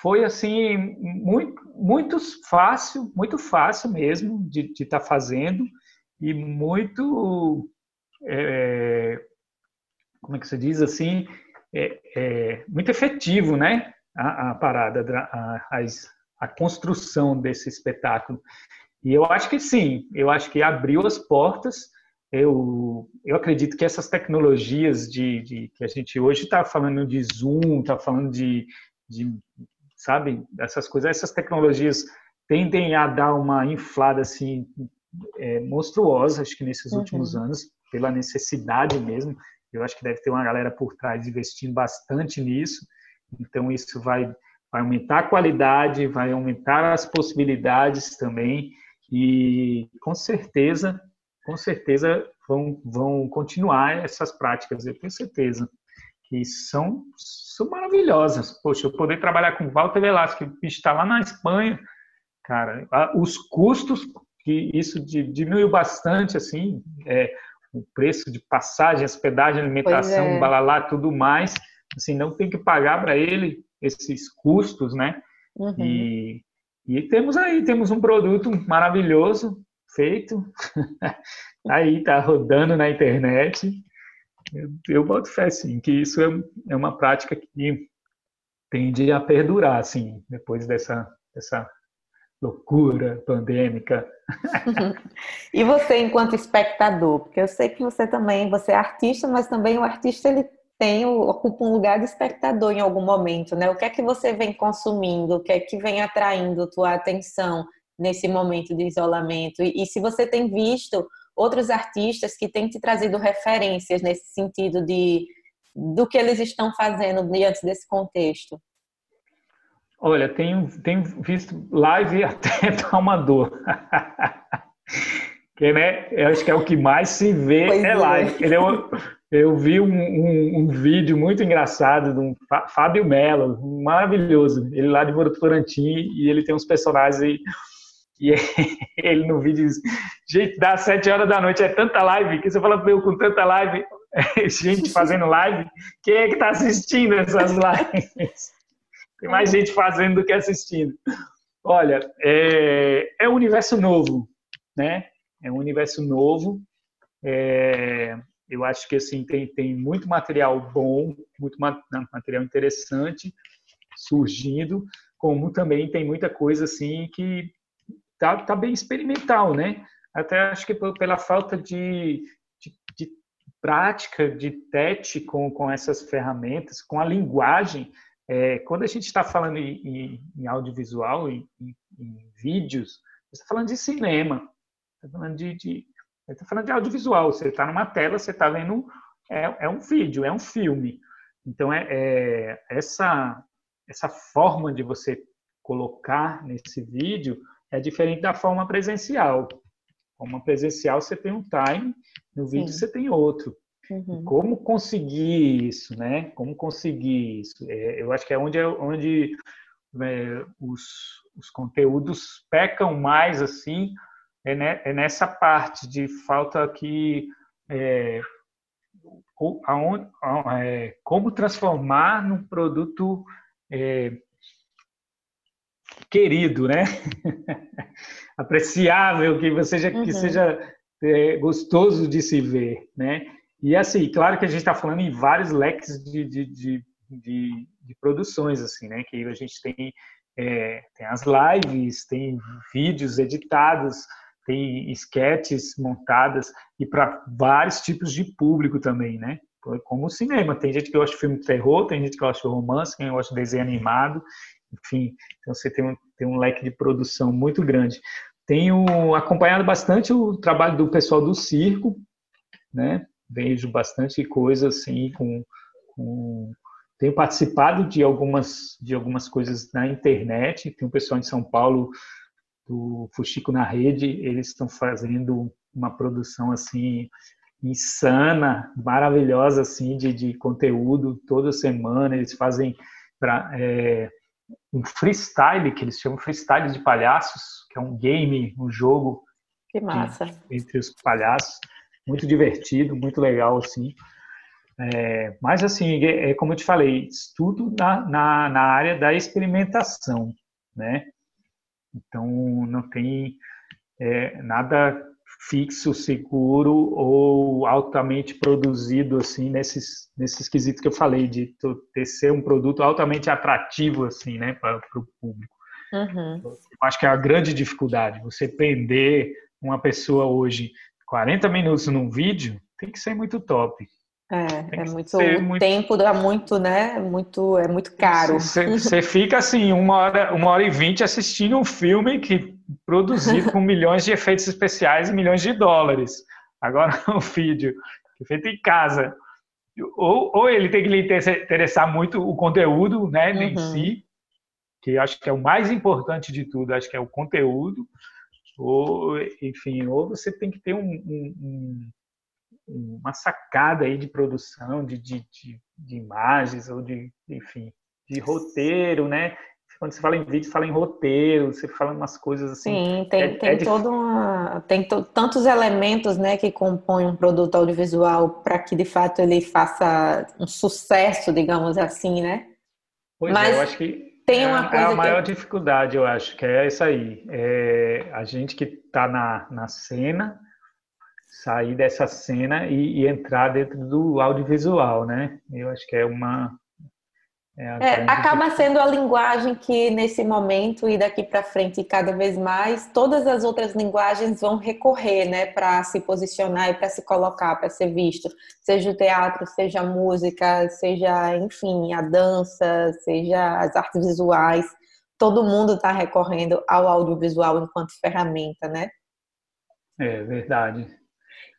foi assim muito muito fácil muito fácil mesmo de estar tá fazendo e muito é, como é que se diz assim é, é muito efetivo né a, a parada, a, as, a construção desse espetáculo. E eu acho que sim, eu acho que abriu as portas eu, eu acredito que essas tecnologias de, de que a gente hoje está falando de Zoom, está falando de, de, sabe, essas coisas, essas tecnologias tendem a dar uma inflada assim é, monstruosa, acho que nesses uhum. últimos anos, pela necessidade mesmo. Eu acho que deve ter uma galera por trás investindo bastante nisso. Então isso vai, vai aumentar a qualidade, vai aumentar as possibilidades também e com certeza, com certeza vão, vão continuar essas práticas, eu tenho certeza que são, são maravilhosas. Poxa, eu poder trabalhar com Walter Velasco, que está lá na Espanha, cara, os custos que isso diminuiu bastante, assim, é, o preço de passagem, hospedagem, alimentação, é. balalá, tudo mais, assim, não tem que pagar para ele esses custos, né? Uhum. E, e temos aí, temos um produto maravilhoso, feito, aí tá rodando na internet. Eu, eu boto fé, sim, que isso é, é uma prática que tende a perdurar, assim, depois dessa, dessa loucura pandêmica. e você, enquanto espectador, porque eu sei que você também, você é artista, mas também o artista ele tem, ocupa um lugar de espectador em algum momento, né? O que é que você vem consumindo? O que é que vem atraindo tua atenção nesse momento de isolamento? E, e se você tem visto outros artistas que têm te trazido referências nesse sentido de do que eles estão fazendo diante desse contexto? Olha, tenho, tenho visto live até dar uma dor. que, né, eu acho que é o que mais se vê pois é live. É. Eu, eu vi um, um, um, vídeo muito engraçado de um Fábio Mello, maravilhoso. Ele lá de Votorantim e ele tem uns personagens aí. E ele no vídeo diz: Gente, dá sete horas da noite, é tanta live que você fala eu com tanta live, gente fazendo live, quem é que está assistindo essas lives? Tem mais gente fazendo do que assistindo. Olha, é, é um universo novo, né? É um universo novo. É, eu acho que assim tem, tem muito material bom, muito material interessante surgindo, como também tem muita coisa assim que tá, tá bem experimental, né? Até acho que pela falta de, de, de prática, de tete com, com essas ferramentas, com a linguagem, é, quando a gente está falando em, em, audiovisual, em, em, em, vídeos, está falando de cinema, está falando de, de está falando de audiovisual. Você está numa tela, você está vendo é, é, um vídeo, é um filme. Então é, é, essa essa forma de você colocar nesse vídeo é diferente da forma presencial. Forma presencial você tem um time, no vídeo Sim. você tem outro. Uhum. Como conseguir isso, né? Como conseguir isso? É, eu acho que é onde, é onde é, os, os conteúdos pecam mais, assim, é, né, é nessa parte de falta que é, aonde, é, como transformar num produto é, querido, né? Apreciável, que, você já, uhum. que seja é, gostoso de se ver, né? E assim, claro que a gente está falando em vários leques de, de, de, de, de produções, assim, né? Que a gente tem, é, tem as lives, tem vídeos editados, tem sketches montadas e para vários tipos de público também, né? Como o cinema, tem gente que gosta de filme de terror, tem gente que gosta de romance, quem gosta de desenho animado, enfim, então você tem um, tem um leque de produção muito grande. Tenho acompanhado bastante o trabalho do pessoal do circo, né? vejo bastante coisa assim com, com, tenho participado de algumas de algumas coisas na internet tem um pessoal em São Paulo do Fuxico na rede eles estão fazendo uma produção assim insana maravilhosa assim de, de conteúdo toda semana eles fazem para é, um freestyle que eles chamam freestyle de palhaços que é um game um jogo que massa de, entre os palhaços muito divertido, muito legal, assim. É, mas, assim, é, é, como eu te falei, tudo na, na, na, área da experimentação, né? Então, não tem é, nada fixo, seguro ou altamente produzido, assim, nesses, nesses quesitos que eu falei, de ter, ser um produto altamente atrativo, assim, né, para o público. Uhum. Eu acho que é a grande dificuldade, você prender uma pessoa hoje 40 minutos num vídeo tem que ser muito top. É, é muito, o muito... tempo dá muito, né? Muito, é muito caro. Você fica assim, uma hora, uma hora e vinte assistindo um filme que produzido com milhões de efeitos especiais e milhões de dólares. Agora um vídeo feito em casa. Ou, ou ele tem que lhe interessar muito o conteúdo, né, uhum. em si, que acho que é o mais importante de tudo, acho que é o conteúdo, ou, enfim, ou você tem que ter um, um, um, uma sacada aí de produção, de, de, de, de, imagens, ou de, enfim, de roteiro, né? Quando você fala em vídeo, fala em roteiro, você fala umas coisas assim. Sim, tem, é, tem é todo uma, tem tantos elementos, né, que compõem um produto audiovisual para que de fato ele faça um sucesso, digamos assim, né? Pois Mas... é, eu acho que tem uma é, coisa é a maior que... dificuldade, eu acho, que é isso aí. É a gente que está na, na cena, sair dessa cena e, e, entrar dentro do audiovisual, né? Eu acho que é uma. É, é acaba sendo a linguagem que nesse momento e daqui para frente cada vez mais todas as outras linguagens vão recorrer, né, para se posicionar e para se colocar, para ser visto, seja o teatro, seja a música, seja, enfim, a dança, seja as artes visuais, todo mundo está recorrendo ao audiovisual enquanto ferramenta, né? É verdade.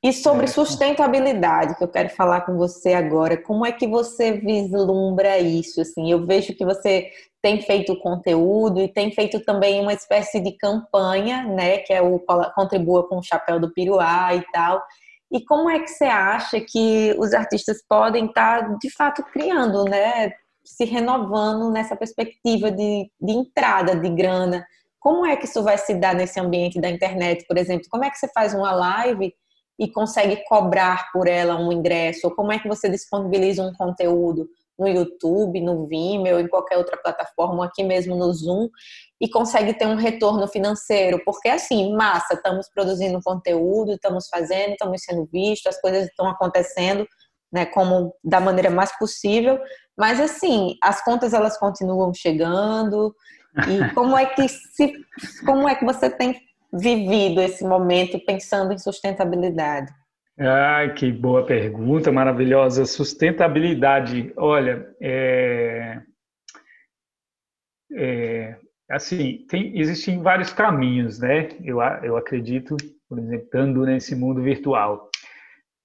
E sobre é. sustentabilidade, que eu quero falar com você agora, como é que você vislumbra isso? Assim, eu vejo que você tem feito conteúdo e tem feito também uma espécie de campanha, né, que é o contribua com o chapéu do Piruá e tal. E como é que você acha que os artistas podem estar de fato criando, né, se renovando nessa perspectiva de, de entrada de grana? Como é que isso vai se dar nesse ambiente da internet, por exemplo? Como é que você faz uma live e consegue cobrar por ela um ingresso? Ou como é que você disponibiliza um conteúdo no YouTube, no Vimeo, em qualquer outra plataforma, aqui mesmo no Zoom, e consegue ter um retorno financeiro? Porque assim, massa, estamos produzindo conteúdo, estamos fazendo, estamos sendo vistos, as coisas estão acontecendo, né, como da maneira mais possível, mas assim, as contas elas continuam chegando. E como é que se como é que você tem vivido esse momento pensando em sustentabilidade? Ah, que boa pergunta, maravilhosa. Sustentabilidade, olha, é, é, assim, tem, existem vários caminhos, né? Eu, eu acredito, por exemplo, estando nesse mundo virtual.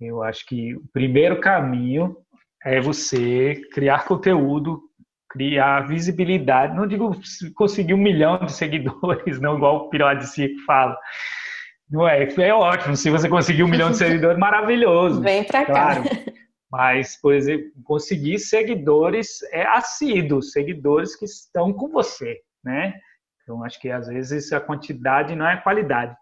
Eu acho que o primeiro caminho é você criar conteúdo criar visibilidade. Não digo conseguir um milhão de seguidores, não igual o Pirola de Circo fala. Não é, é ótimo. Se você conseguir um milhão de seguidores, maravilhoso. Vem para claro. cá. Mas, por exemplo, conseguir seguidores é assíduos, seguidores que estão com você, né? Então, acho que às vezes a quantidade não é a qualidade.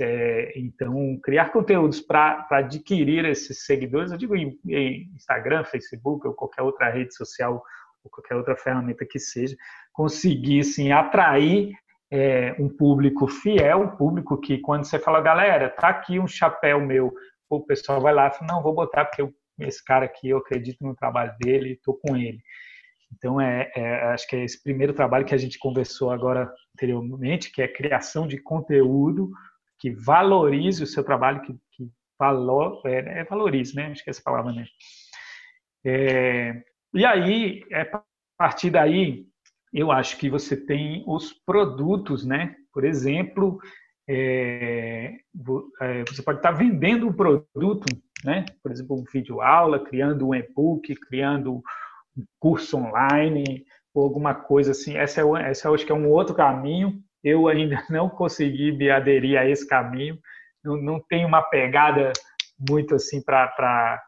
É, então, criar conteúdos para adquirir esses seguidores, eu digo em, em Instagram, Facebook ou qualquer outra rede social ou qualquer outra ferramenta que seja, conseguissem atrair é, um público fiel, um público que quando você fala, galera, tá aqui um chapéu meu, o pessoal vai lá e fala, não, vou botar porque eu, esse cara aqui, eu acredito no trabalho dele, estou com ele. Então, é, é, acho que é esse primeiro trabalho que a gente conversou agora anteriormente, que é criação de conteúdo que valorize o seu trabalho, que, que valor, é, é valorize, né? Acho que é essa palavra, né? É, e aí, é a partir daí, eu acho que você tem os produtos, né? Por exemplo, é, é, você pode estar vendendo um produto, né? Por exemplo, um vídeo aula, criando um e-book, criando um curso online ou alguma coisa assim. Essa, é, essa acho que é um outro caminho. Eu ainda não consegui me aderir a esse caminho. Não, não tenho uma pegada muito assim para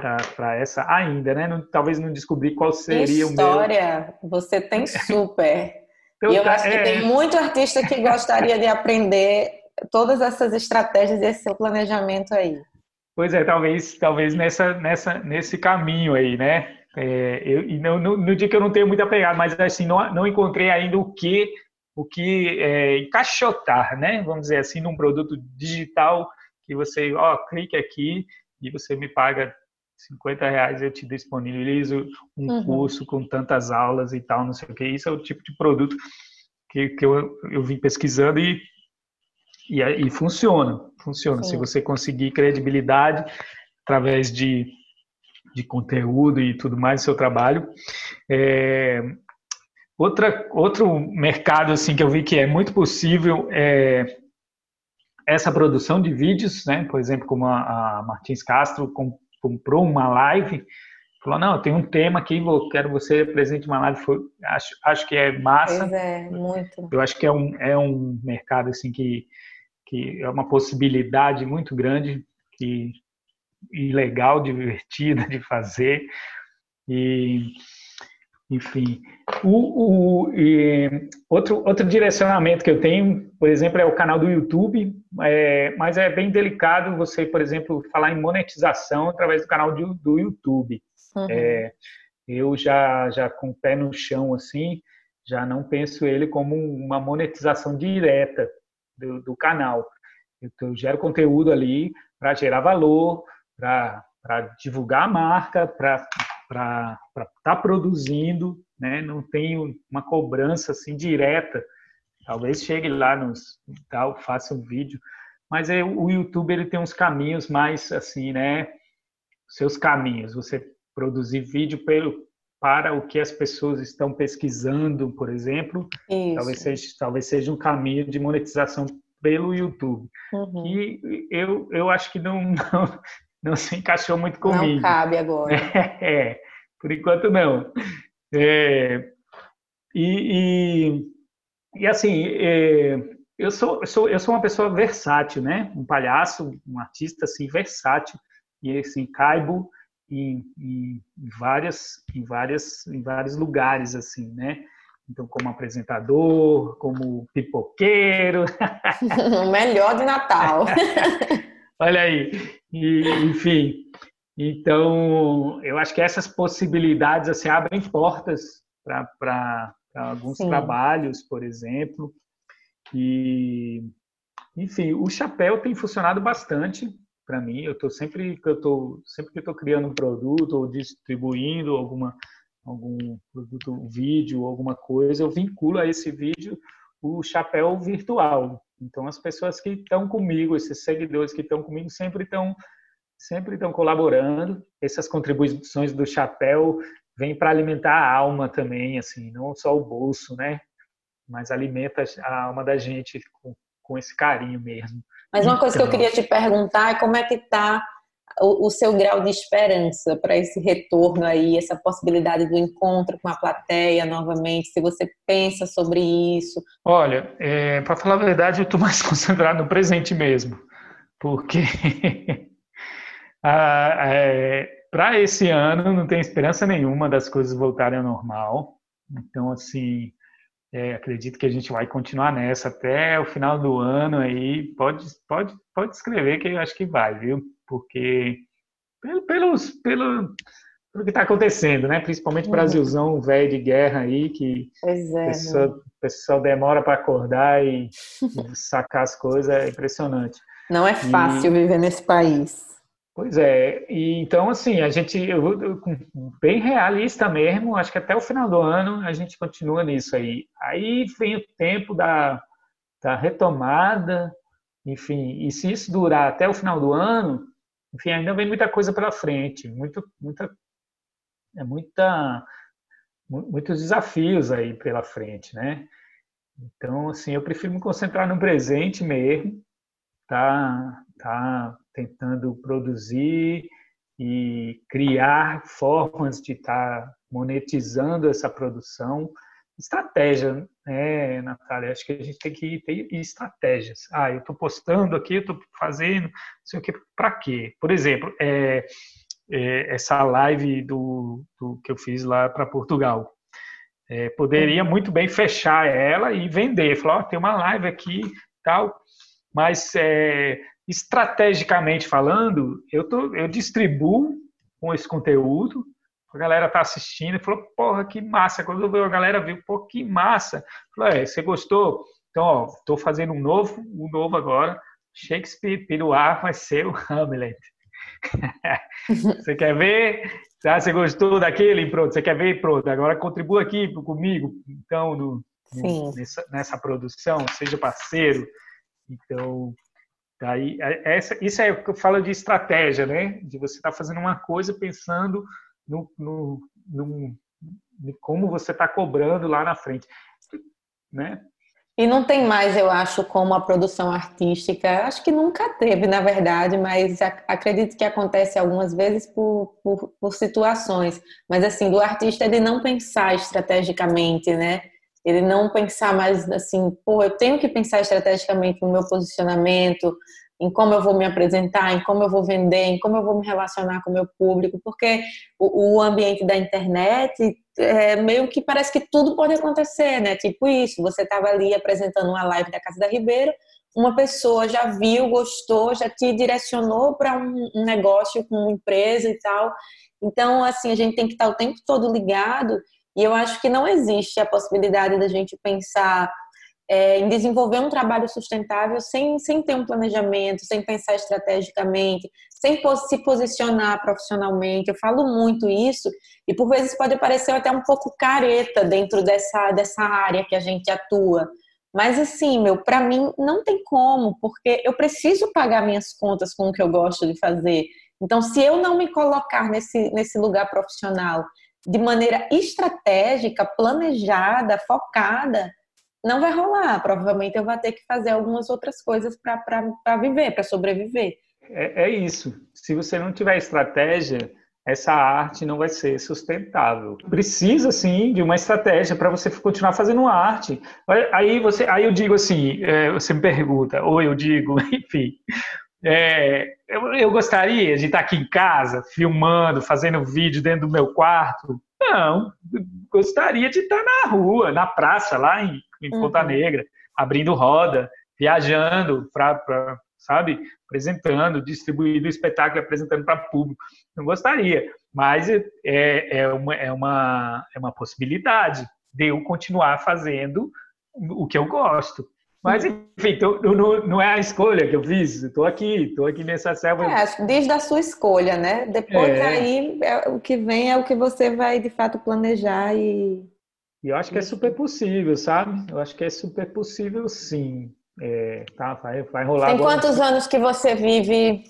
para essa ainda, né? Não, talvez não descobri qual seria História, o meu. História, você tem super. eu, e eu acho é... que tem muito artista que gostaria de aprender todas essas estratégias e esse seu planejamento aí. Pois é, talvez, talvez nessa, nessa, nesse caminho aí, né? É, eu, e no, dia que eu não tenho muita pegada, mas assim, não, não encontrei ainda o que, o que é, encaixotar, né? Vamos dizer assim, num produto digital que você, ó, clique aqui e você me paga 50 reais eu te disponibilizo um uhum. curso com tantas aulas e tal, não sei o que. Isso é o tipo de produto que, que eu, eu vim pesquisando e, E, e funciona, funciona. Sim. Se você conseguir credibilidade através de, de conteúdo e tudo mais do seu trabalho. É, outra, outro mercado assim que eu vi que é muito possível é essa produção de vídeos, né? Por exemplo, como a, a Martins Castro comprou uma live falou, não, tem um tema aqui, vou, quero você presente uma live, foi, acho, acho que é massa. Pois é, muito. Eu acho que é um, é um mercado, assim, que, que é uma possibilidade muito grande que, e legal, divertida de fazer. E, enfim, o, o e, outro, outro direcionamento que eu tenho, por exemplo, é o canal do YouTube, é, mas é bem delicado você, por exemplo, falar em monetização através do canal do, do YouTube. Uhum. É, eu já, já com o pé no chão, assim, já não penso ele como uma monetização direta do, do canal. Eu, eu gero conteúdo ali para gerar valor, para divulgar a marca, para estar tá produzindo, né? não tenho uma cobrança assim direta. Talvez chegue lá nos tal, faça um vídeo, mas é, o YouTube ele tem uns caminhos mais assim, né? Seus caminhos. Você produzir vídeo pelo, para o que as pessoas estão pesquisando, por exemplo, Isso. talvez seja, talvez seja um caminho de monetização pelo YouTube. Uhum. E eu, eu acho que não, não, não se encaixou muito comigo. Não cabe agora. É, por enquanto não. É, e, e, e, assim, é, eu, sou, eu, sou, eu sou uma pessoa versátil, né? Um palhaço, um artista assim, versátil. E assim, caibo em, em, várias, em, várias, em vários lugares, assim, né? Então, como apresentador, como pipoqueiro. o melhor de Natal. Olha aí. E, enfim, então, eu acho que essas possibilidades assim, abrem portas para alguns Sim. trabalhos, por exemplo. E, enfim, o chapéu tem funcionado bastante para mim. Eu estou sempre que eu tô sempre que estou criando um produto ou distribuindo alguma algum produto, vídeo, alguma coisa, eu vinculo a esse vídeo o chapéu virtual. Então as pessoas que estão comigo, esses seguidores que estão comigo sempre estão sempre estão colaborando. Essas contribuições do chapéu vêm para alimentar a alma também, assim, não só o bolso, né? Mas alimenta a alma da gente com, com esse carinho mesmo. Mas uma coisa que eu então. queria te perguntar é como é que está o, seu grau de esperança para esse retorno aí, essa possibilidade do encontro com a plateia novamente, se você pensa sobre isso? Olha, é, para falar a verdade, eu estou mais concentrado no presente mesmo, porque é, para esse ano não tem esperança nenhuma das coisas voltarem ao normal. Então, assim, é, acredito que a gente vai continuar nessa até o final do ano aí. Pode, pode, pode escrever que eu acho que vai, viu? Porque pelo, pelos, pelo, pelo que está acontecendo, né? Principalmente uhum. Brasilzão velho de guerra aí, que pois é, pessoa, o pessoal demora para acordar e, e, sacar as coisas, é impressionante. Não é fácil e, viver nesse país. Pois é, e então assim, a gente, eu, eu, bem realista mesmo, acho que até o final do ano a gente continua nisso aí. Aí vem o tempo da, da retomada, enfim, e se isso durar até o final do ano, enfim, ainda vem muita coisa pela frente, muito, muita, é muita, muitos desafios aí pela frente, né? Então, assim, eu prefiro me concentrar no presente mesmo, tá, tá tentando produzir e criar formas de estar tá monetizando essa produção. Estratégia, né, Natália? Acho que a gente tem que ter estratégias. Ah, eu estou postando aqui, eu estou fazendo, não sei o que, para quê? Por exemplo, é, é, essa live do, do, que eu fiz lá para Portugal. É, poderia muito bem fechar ela e vender. Falar, oh, tem uma live aqui, tal, mas é, estrategicamente falando, eu, tô, eu distribuo com esse conteúdo, a galera tá assistindo e falou, porra, que massa. Quando a galera viu, pô, que massa. Falou, é, você gostou? Então, ó, tô fazendo um novo, um novo agora. Shakespeare Piruá vai ser o Hamlet. você quer ver? Ah, você gostou daquele? Pronto, você quer ver? Pronto, agora contribua aqui comigo, então, no, no, nessa, nessa produção, seja parceiro, Então, daí, é, essa, isso é o que eu falo de estratégia, né? De você estar tá fazendo uma coisa pensando no, no, no, como você está cobrando lá na frente, né? E não tem mais, eu acho, como a produção artística. Acho que nunca teve, na verdade, mas acredito que acontece algumas vezes por, por, por situações. Mas, assim, do artista de não pensar estrategicamente, né? Ele não pensar mais assim, pô, eu tenho que pensar estrategicamente no meu posicionamento, em como eu vou me apresentar, em como eu vou vender, em como eu vou me relacionar com o meu público, porque o, o ambiente da internet é meio que parece que tudo pode acontecer, né? Tipo isso, você estava ali apresentando uma live da Casa da Ribeiro, uma pessoa já viu, gostou, já te direcionou para um, um negócio com uma empresa e tal. Então, assim, a gente tem que estar o tempo todo ligado e eu acho que não existe a possibilidade da gente pensar é, em desenvolver um trabalho sustentável sem, sem ter um planejamento, sem pensar estrategicamente, sem se posicionar profissionalmente. Eu falo muito isso e por vezes pode parecer até um pouco careta dentro dessa, dessa área que a gente atua. Mas assim, meu, para mim não tem como, porque eu preciso pagar minhas contas com o que eu gosto de fazer. Então, se eu não me colocar nesse, nesse lugar profissional de maneira estratégica, planejada, focada, não vai rolar. Provavelmente eu vou ter que fazer algumas outras coisas para viver, para sobreviver. É, é, isso. Se você não tiver estratégia, essa arte não vai ser sustentável. Precisa sim de uma estratégia para você continuar fazendo arte. Aí você, aí eu digo assim, é, você me pergunta, ou eu digo, enfim, é, eu, eu, gostaria de estar aqui em casa, filmando, fazendo vídeo dentro do meu quarto. Não, gostaria de estar na rua, na praça, lá em, em uhum. Ponta Negra, abrindo roda, viajando, para, sabe, apresentando, distribuindo o espetáculo, apresentando para público. Não gostaria, mas é, é, uma, é, uma, é uma possibilidade de eu continuar fazendo o que eu gosto. Mas, enfim, tô, não, não, é a escolha que eu fiz. Estou aqui, estou aqui nessa selva. É, desde a sua escolha, né? Depois é. aí, é, o que vem é o que você vai, de fato, planejar e... E eu acho que é super possível, sabe? Eu acho que é super possível, sim. É, tá, vai, vai rolar. Tem agora. quantos anos que você vive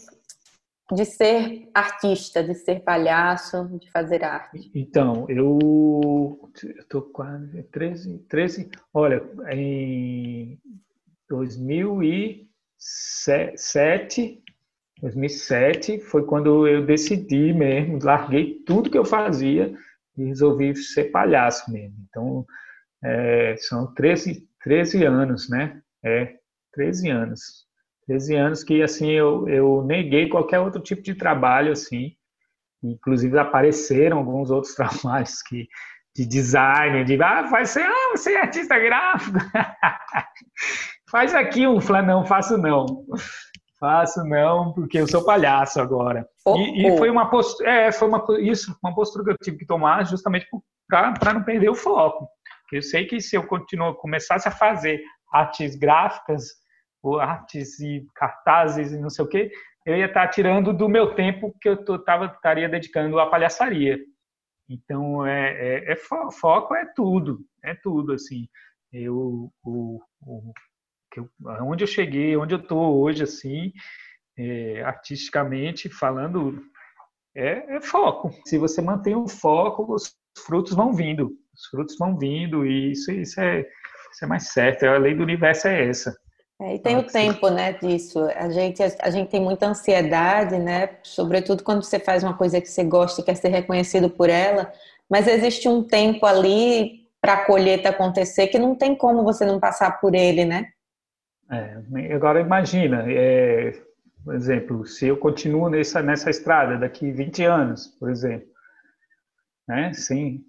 de ser artista, de ser palhaço, de fazer arte? Então, eu estou quase 13, 13, olha, em 2007, 2007 foi quando eu decidi mesmo, larguei tudo que eu fazia e resolvi ser palhaço mesmo. Então, é, são 13, 13 anos, né? É, 13 anos. 13 anos que, assim, eu, eu neguei qualquer outro tipo de trabalho, assim. Inclusive, apareceram alguns outros trabalhos que, de design, de, ah, vai ser, ah, você é artista gráfico. Faz aqui um, não, faço não. Faço não, porque eu sou palhaço agora. Oh, e, e oh. foi uma postura, é, foi uma, isso, uma postura que eu tive que tomar justamente para não perder o foco. Eu sei que se eu continuar, começasse a fazer artes gráficas, artes e cartazes e não sei o quê, eu ia estar tirando do meu tempo que eu tava, estaria dedicando à palhaçaria. Então, é, é, é foco é tudo, é tudo, assim. Eu, o, o, eu, onde eu cheguei, onde eu estou hoje, assim, é, artisticamente falando, é, é, foco. Se você mantém o foco, os frutos vão vindo. Os frutos vão vindo e isso, isso, é, isso é mais certo. A lei do universo é essa. É, e tem o tempo, né, disso. A gente, a gente tem muita ansiedade, né, sobretudo quando você faz uma coisa que você gosta e quer ser reconhecido por ela, mas existe um tempo ali para a colheita acontecer que não tem como você não passar por ele, né? É, agora imagina, é, por exemplo, se eu continuo nessa, nessa estrada daqui 20 anos, por exemplo, né, sem,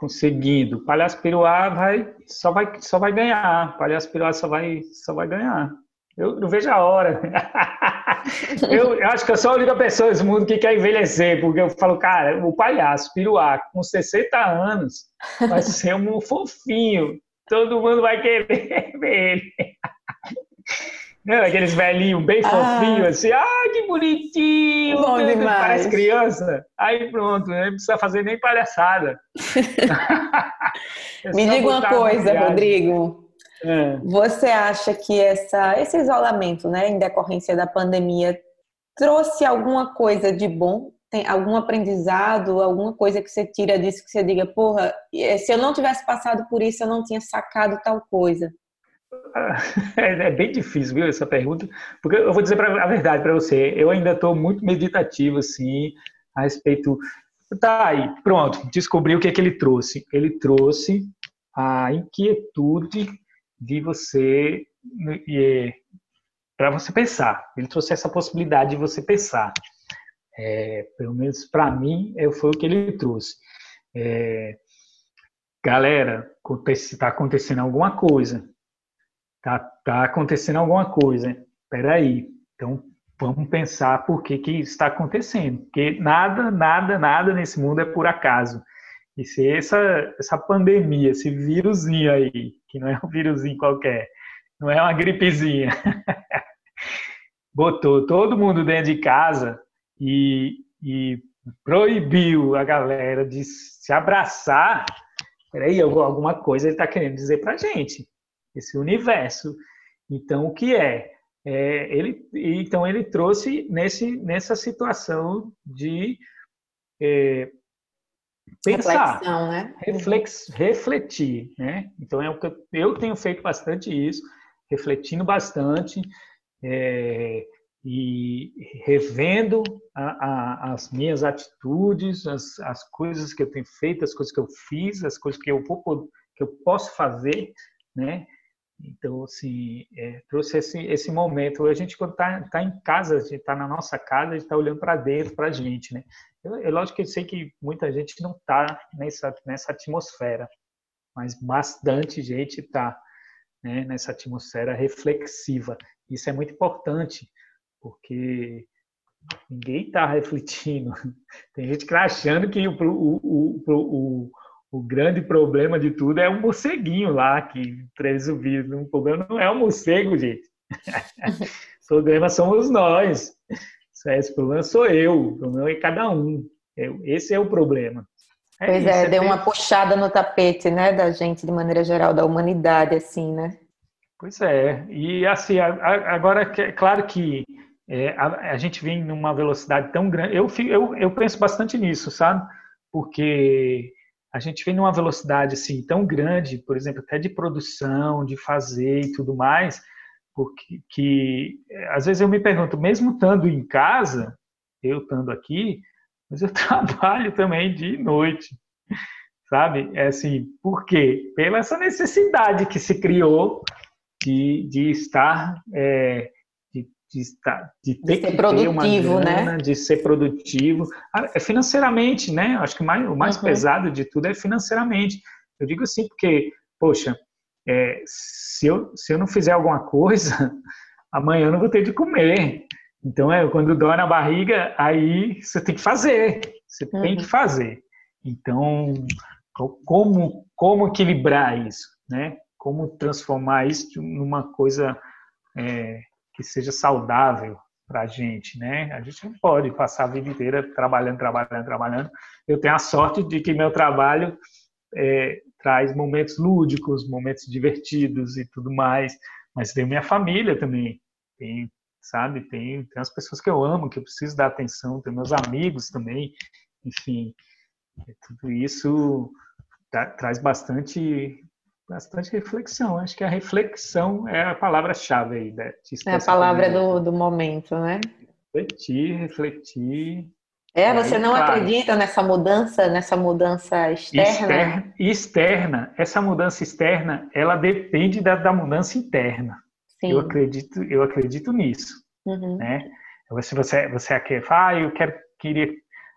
conseguindo. Palhaço Piruá vai só vai só vai ganhar. Palhaço Piruá só vai só vai ganhar. Eu não vejo a hora. eu, eu, acho que eu sou a única pessoa nesse mundo que quer envelhecer, porque eu falo, cara, o palhaço Piruá com 60 anos vai ser um fofinho. Todo mundo vai querer ver ele. Não, aqueles velhinhos bem ah. fofinhos, assim, ah, que bonitinho, Bom demais. parece criança. Aí pronto, não precisa fazer nem palhaçada. é Me diga uma coisa, Rodrigo. É. Você acha que essa, esse isolamento, né, em decorrência da pandemia, trouxe alguma coisa de bom? Tem algum aprendizado, alguma coisa que você tira disso que você diga, porra, se eu não tivesse passado por isso, eu não tinha sacado tal coisa? É, é bem difícil, viu, essa pergunta, porque eu vou dizer pra, a verdade para você, eu ainda estou muito meditativo, assim, a respeito... Tá aí, pronto, descobri o que é que ele trouxe. Ele trouxe a inquietude de você para você pensar. Ele trouxe essa possibilidade de você pensar. É, pelo menos para mim, é, foi o que ele trouxe. É, galera, está acontecendo alguma coisa. Tá, tá acontecendo alguma coisa. Espera aí. Então, vamos pensar por que, que está acontecendo. Porque nada, nada, nada nesse mundo é por acaso. E se essa, essa pandemia, esse vírusinho aí, que não é um vírusinho qualquer, não é uma gripezinha, botou todo mundo dentro de casa e, e proibiu a galera de se abraçar, peraí, alguma coisa ele está querendo dizer para gente, esse universo. Então, o que é? é? ele, então, ele trouxe nesse, nessa situação de é, pensar, Reflexão, né? reflex, refletir, né? Então é o que eu, eu, tenho feito bastante isso, refletindo bastante é, e revendo a, a, as minhas atitudes, as, as coisas que eu tenho feito, as coisas que eu fiz, as coisas que eu vou, que eu posso fazer, né? Então, assim, é, trouxe esse, esse momento. A gente, quando está tá em casa, a gente está na nossa casa, a gente está olhando para dentro, para a gente, né? É lógico que eu sei que muita gente não está nessa, nessa atmosfera, mas bastante gente está né, nessa atmosfera reflexiva. Isso é muito importante, porque ninguém está refletindo. Tem gente que está achando que o, o, o, o, grande problema de tudo é o morceguinho lá que traz o vírus. O problema não é o morcego, gente. o problema somos nós. Esse problema sou eu, o problema é cada um. Esse é o problema. É pois é, deu uma puxada no tapete, né, da gente de maneira geral, da humanidade, assim, né? Pois é, e assim, agora, é claro que é, a, a, gente vem numa velocidade tão grande, eu, eu, eu penso bastante nisso, sabe? Porque a gente vem numa velocidade assim tão grande, por exemplo, até de produção, de fazer e tudo mais, porque que às vezes eu me pergunto, mesmo estando em casa, eu estando aqui, mas eu trabalho também de noite, sabe? É assim, por quê? Pela essa necessidade que se criou de, de estar, é, de, estar, de ter de ser que produtivo, ter grana, né? De ser produtivo, ah, é financeiramente, né? Acho que mais, o mais uhum. pesado de tudo é financeiramente. Eu digo assim porque, poxa, é, se, eu, se eu não fizer alguma coisa, amanhã eu não vou ter de comer. Então, é, quando dói na barriga, aí você tem que fazer. Você uhum. tem que fazer. Então, como, como equilibrar isso? Né? Como transformar isso numa coisa é, que seja saudável para a gente, né? A gente não pode passar a vida inteira trabalhando, trabalhando, trabalhando. Eu tenho a sorte de que meu trabalho é, traz momentos lúdicos, momentos divertidos e tudo mais. Mas tem minha família também, tem, sabe? Tem, tem as pessoas que eu amo, que eu preciso dar atenção, tem meus amigos também, enfim. Tudo isso traz bastante bastante reflexão. Acho que a reflexão é a palavra-chave aí. Né? É a palavra do, do momento, né? Refletir, refletir, é, você não claro. acredita nessa mudança, nessa mudança externa? externa? Externa, essa mudança externa, ela depende da, da mudança interna. Sim. Eu acredito, eu acredito nisso, uhum. né? Se você, você quer, ah, eu quero, queria,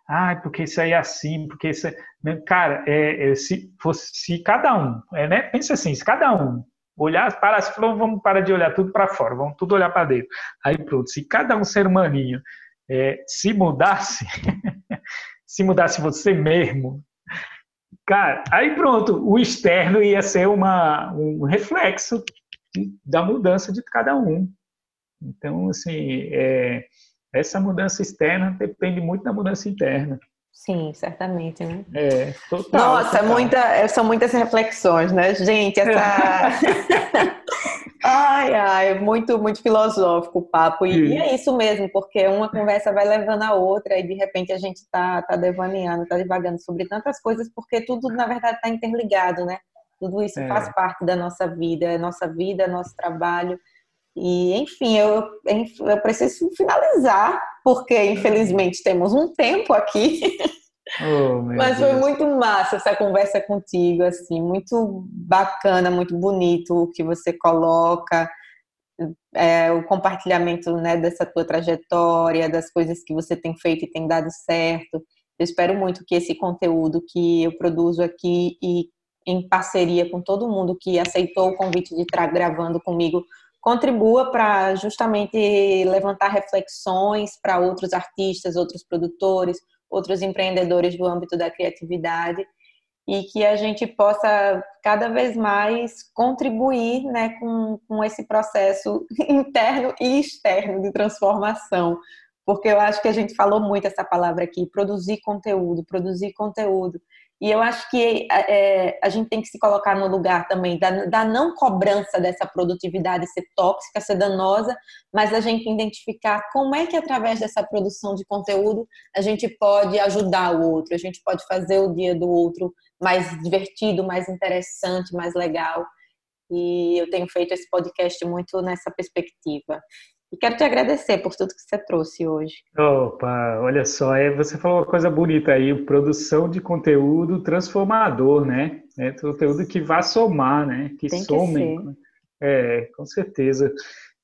ah, porque isso aí é assim, porque isso, é... Né, cara, é, é, se se cada um, é, né? Pensa assim, se cada um olhar para, se vamos parar de olhar tudo para fora, vamos tudo olhar para dentro. Aí pronto, se cada um ser humaninho é, se mudasse, se mudasse você mesmo, cara, aí pronto, o externo ia ser uma, um reflexo da mudança de cada um. Então, assim, é, essa mudança externa depende muito da mudança interna. Sim, certamente, né? É, total. Nossa, total. Muita, são muitas reflexões, né, gente? Essa. ai, ai, muito, muito filosófico o papo. E, e, é isso mesmo, porque uma conversa vai levando a outra e de repente a gente tá, tá devaneando, tá devagando sobre tantas coisas, porque tudo, na verdade, está interligado, né? Tudo isso é. faz parte da nossa vida, é nossa vida, nosso trabalho. E, enfim, eu, eu preciso finalizar, porque infelizmente temos um tempo aqui. Oh, Mas foi Deus. muito massa essa conversa contigo, assim, muito bacana, muito bonito o que você coloca, é, o compartilhamento né, dessa tua trajetória, das coisas que você tem feito e tem dado certo. Eu espero muito que esse conteúdo que eu produzo aqui e em parceria com todo mundo que aceitou o convite de estar gravando comigo contribua para justamente levantar reflexões para outros artistas, outros produtores, outros empreendedores do âmbito da criatividade e que a gente possa cada vez mais contribuir né, com, com esse processo interno e externo de transformação. Porque eu acho que a gente falou muito essa palavra aqui, produzir conteúdo, produzir conteúdo. E eu acho que é, a gente tem que se colocar no lugar também da, da, não cobrança dessa produtividade ser tóxica, ser danosa, mas a gente identificar como é que através dessa produção de conteúdo a gente pode ajudar o outro, a gente pode fazer o dia do outro mais divertido, mais interessante, mais legal. E eu tenho feito esse podcast muito nessa perspectiva. E quero te agradecer por tudo que você trouxe hoje. Opa, olha só, é, você falou uma coisa bonita aí, produção de conteúdo transformador, né? É conteúdo que vá somar, né? Que Tem somem. Que é, com certeza.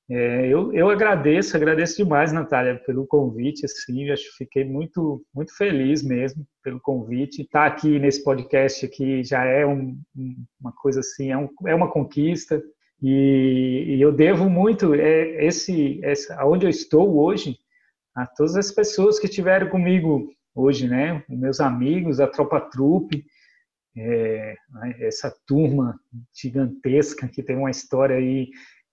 É, eu, eu agradeço, agradeço demais, Natália, pelo convite, assim, acho que fiquei muito, muito feliz mesmo pelo convite. Estar aqui nesse podcast aqui já é um, uma coisa assim, é, um, é uma conquista, e, e eu devo muito é, esse, esse, aonde eu estou hoje a todas as pessoas que estiveram comigo hoje, né? Meus amigos, a tropa trupe, é, essa turma gigantesca que tem uma história aí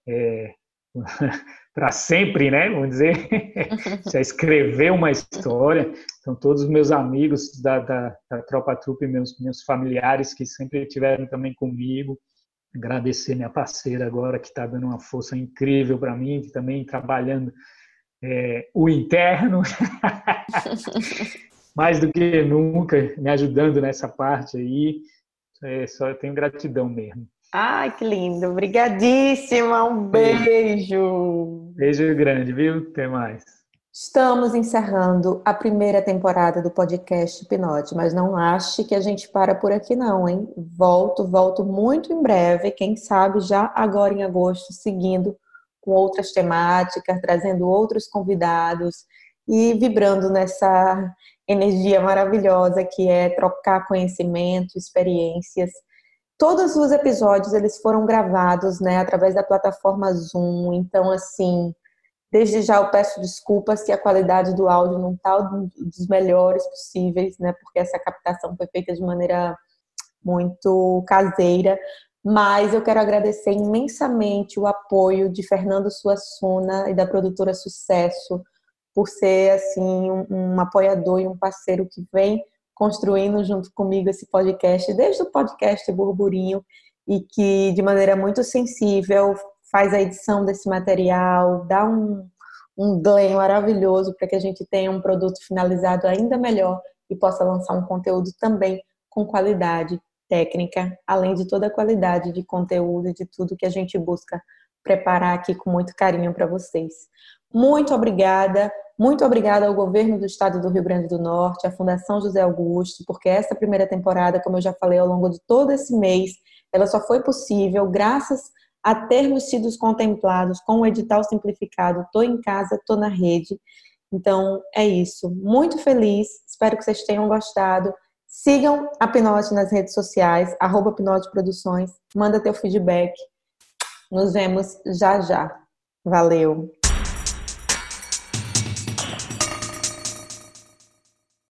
é, para sempre, né? Vamos dizer, já escreveu uma história. Então, todos os meus amigos da, da, da tropa trupe, meus, meus familiares que sempre estiveram também comigo, agradecer minha parceira agora, que está dando uma força incrível para mim, que também trabalhando é, o interno, mais do que nunca, me ajudando nessa parte aí. É, só eu tenho gratidão mesmo. Ai, que lindo. Obrigadíssima. Um beijo. Beijo grande, viu? Até mais. Estamos encerrando a primeira temporada do podcast Pinote, mas não ache que a gente para por aqui não, hein? Volto, volto muito em breve, quem sabe já agora em agosto, seguindo com outras temáticas, trazendo outros convidados e vibrando nessa energia maravilhosa que é trocar conhecimento, experiências. Todos os episódios eles foram gravados, né, através da plataforma Zoom, então assim, Desde já eu peço desculpas se a qualidade do áudio não está dos melhores possíveis, né? Porque essa captação foi feita de maneira muito caseira. Mas eu quero agradecer imensamente o apoio de Fernando Suassuna e da produtora Sucesso por ser assim um, um apoiador e um parceiro que vem construindo junto comigo esse podcast desde o podcast Burburinho e que de maneira muito sensível faz a edição desse material, dá um, um maravilhoso para que a gente tenha um produto finalizado ainda melhor e possa lançar um conteúdo também com qualidade técnica, além de toda a qualidade de conteúdo e de tudo que a gente busca preparar aqui com muito carinho para vocês. Muito obrigada, muito obrigada ao governo do estado do Rio Grande do Norte, à Fundação José Augusto, porque essa primeira temporada, como eu já falei ao longo de todo esse mês, ela só foi possível graças a termos sido contemplados com o edital simplificado Estou em Casa, Estou na Rede. Então, é isso. Muito feliz, espero que vocês tenham gostado. Sigam a Pinote nas redes sociais, arroba Pinote Produções, manda teu feedback. Nos vemos já já. Valeu!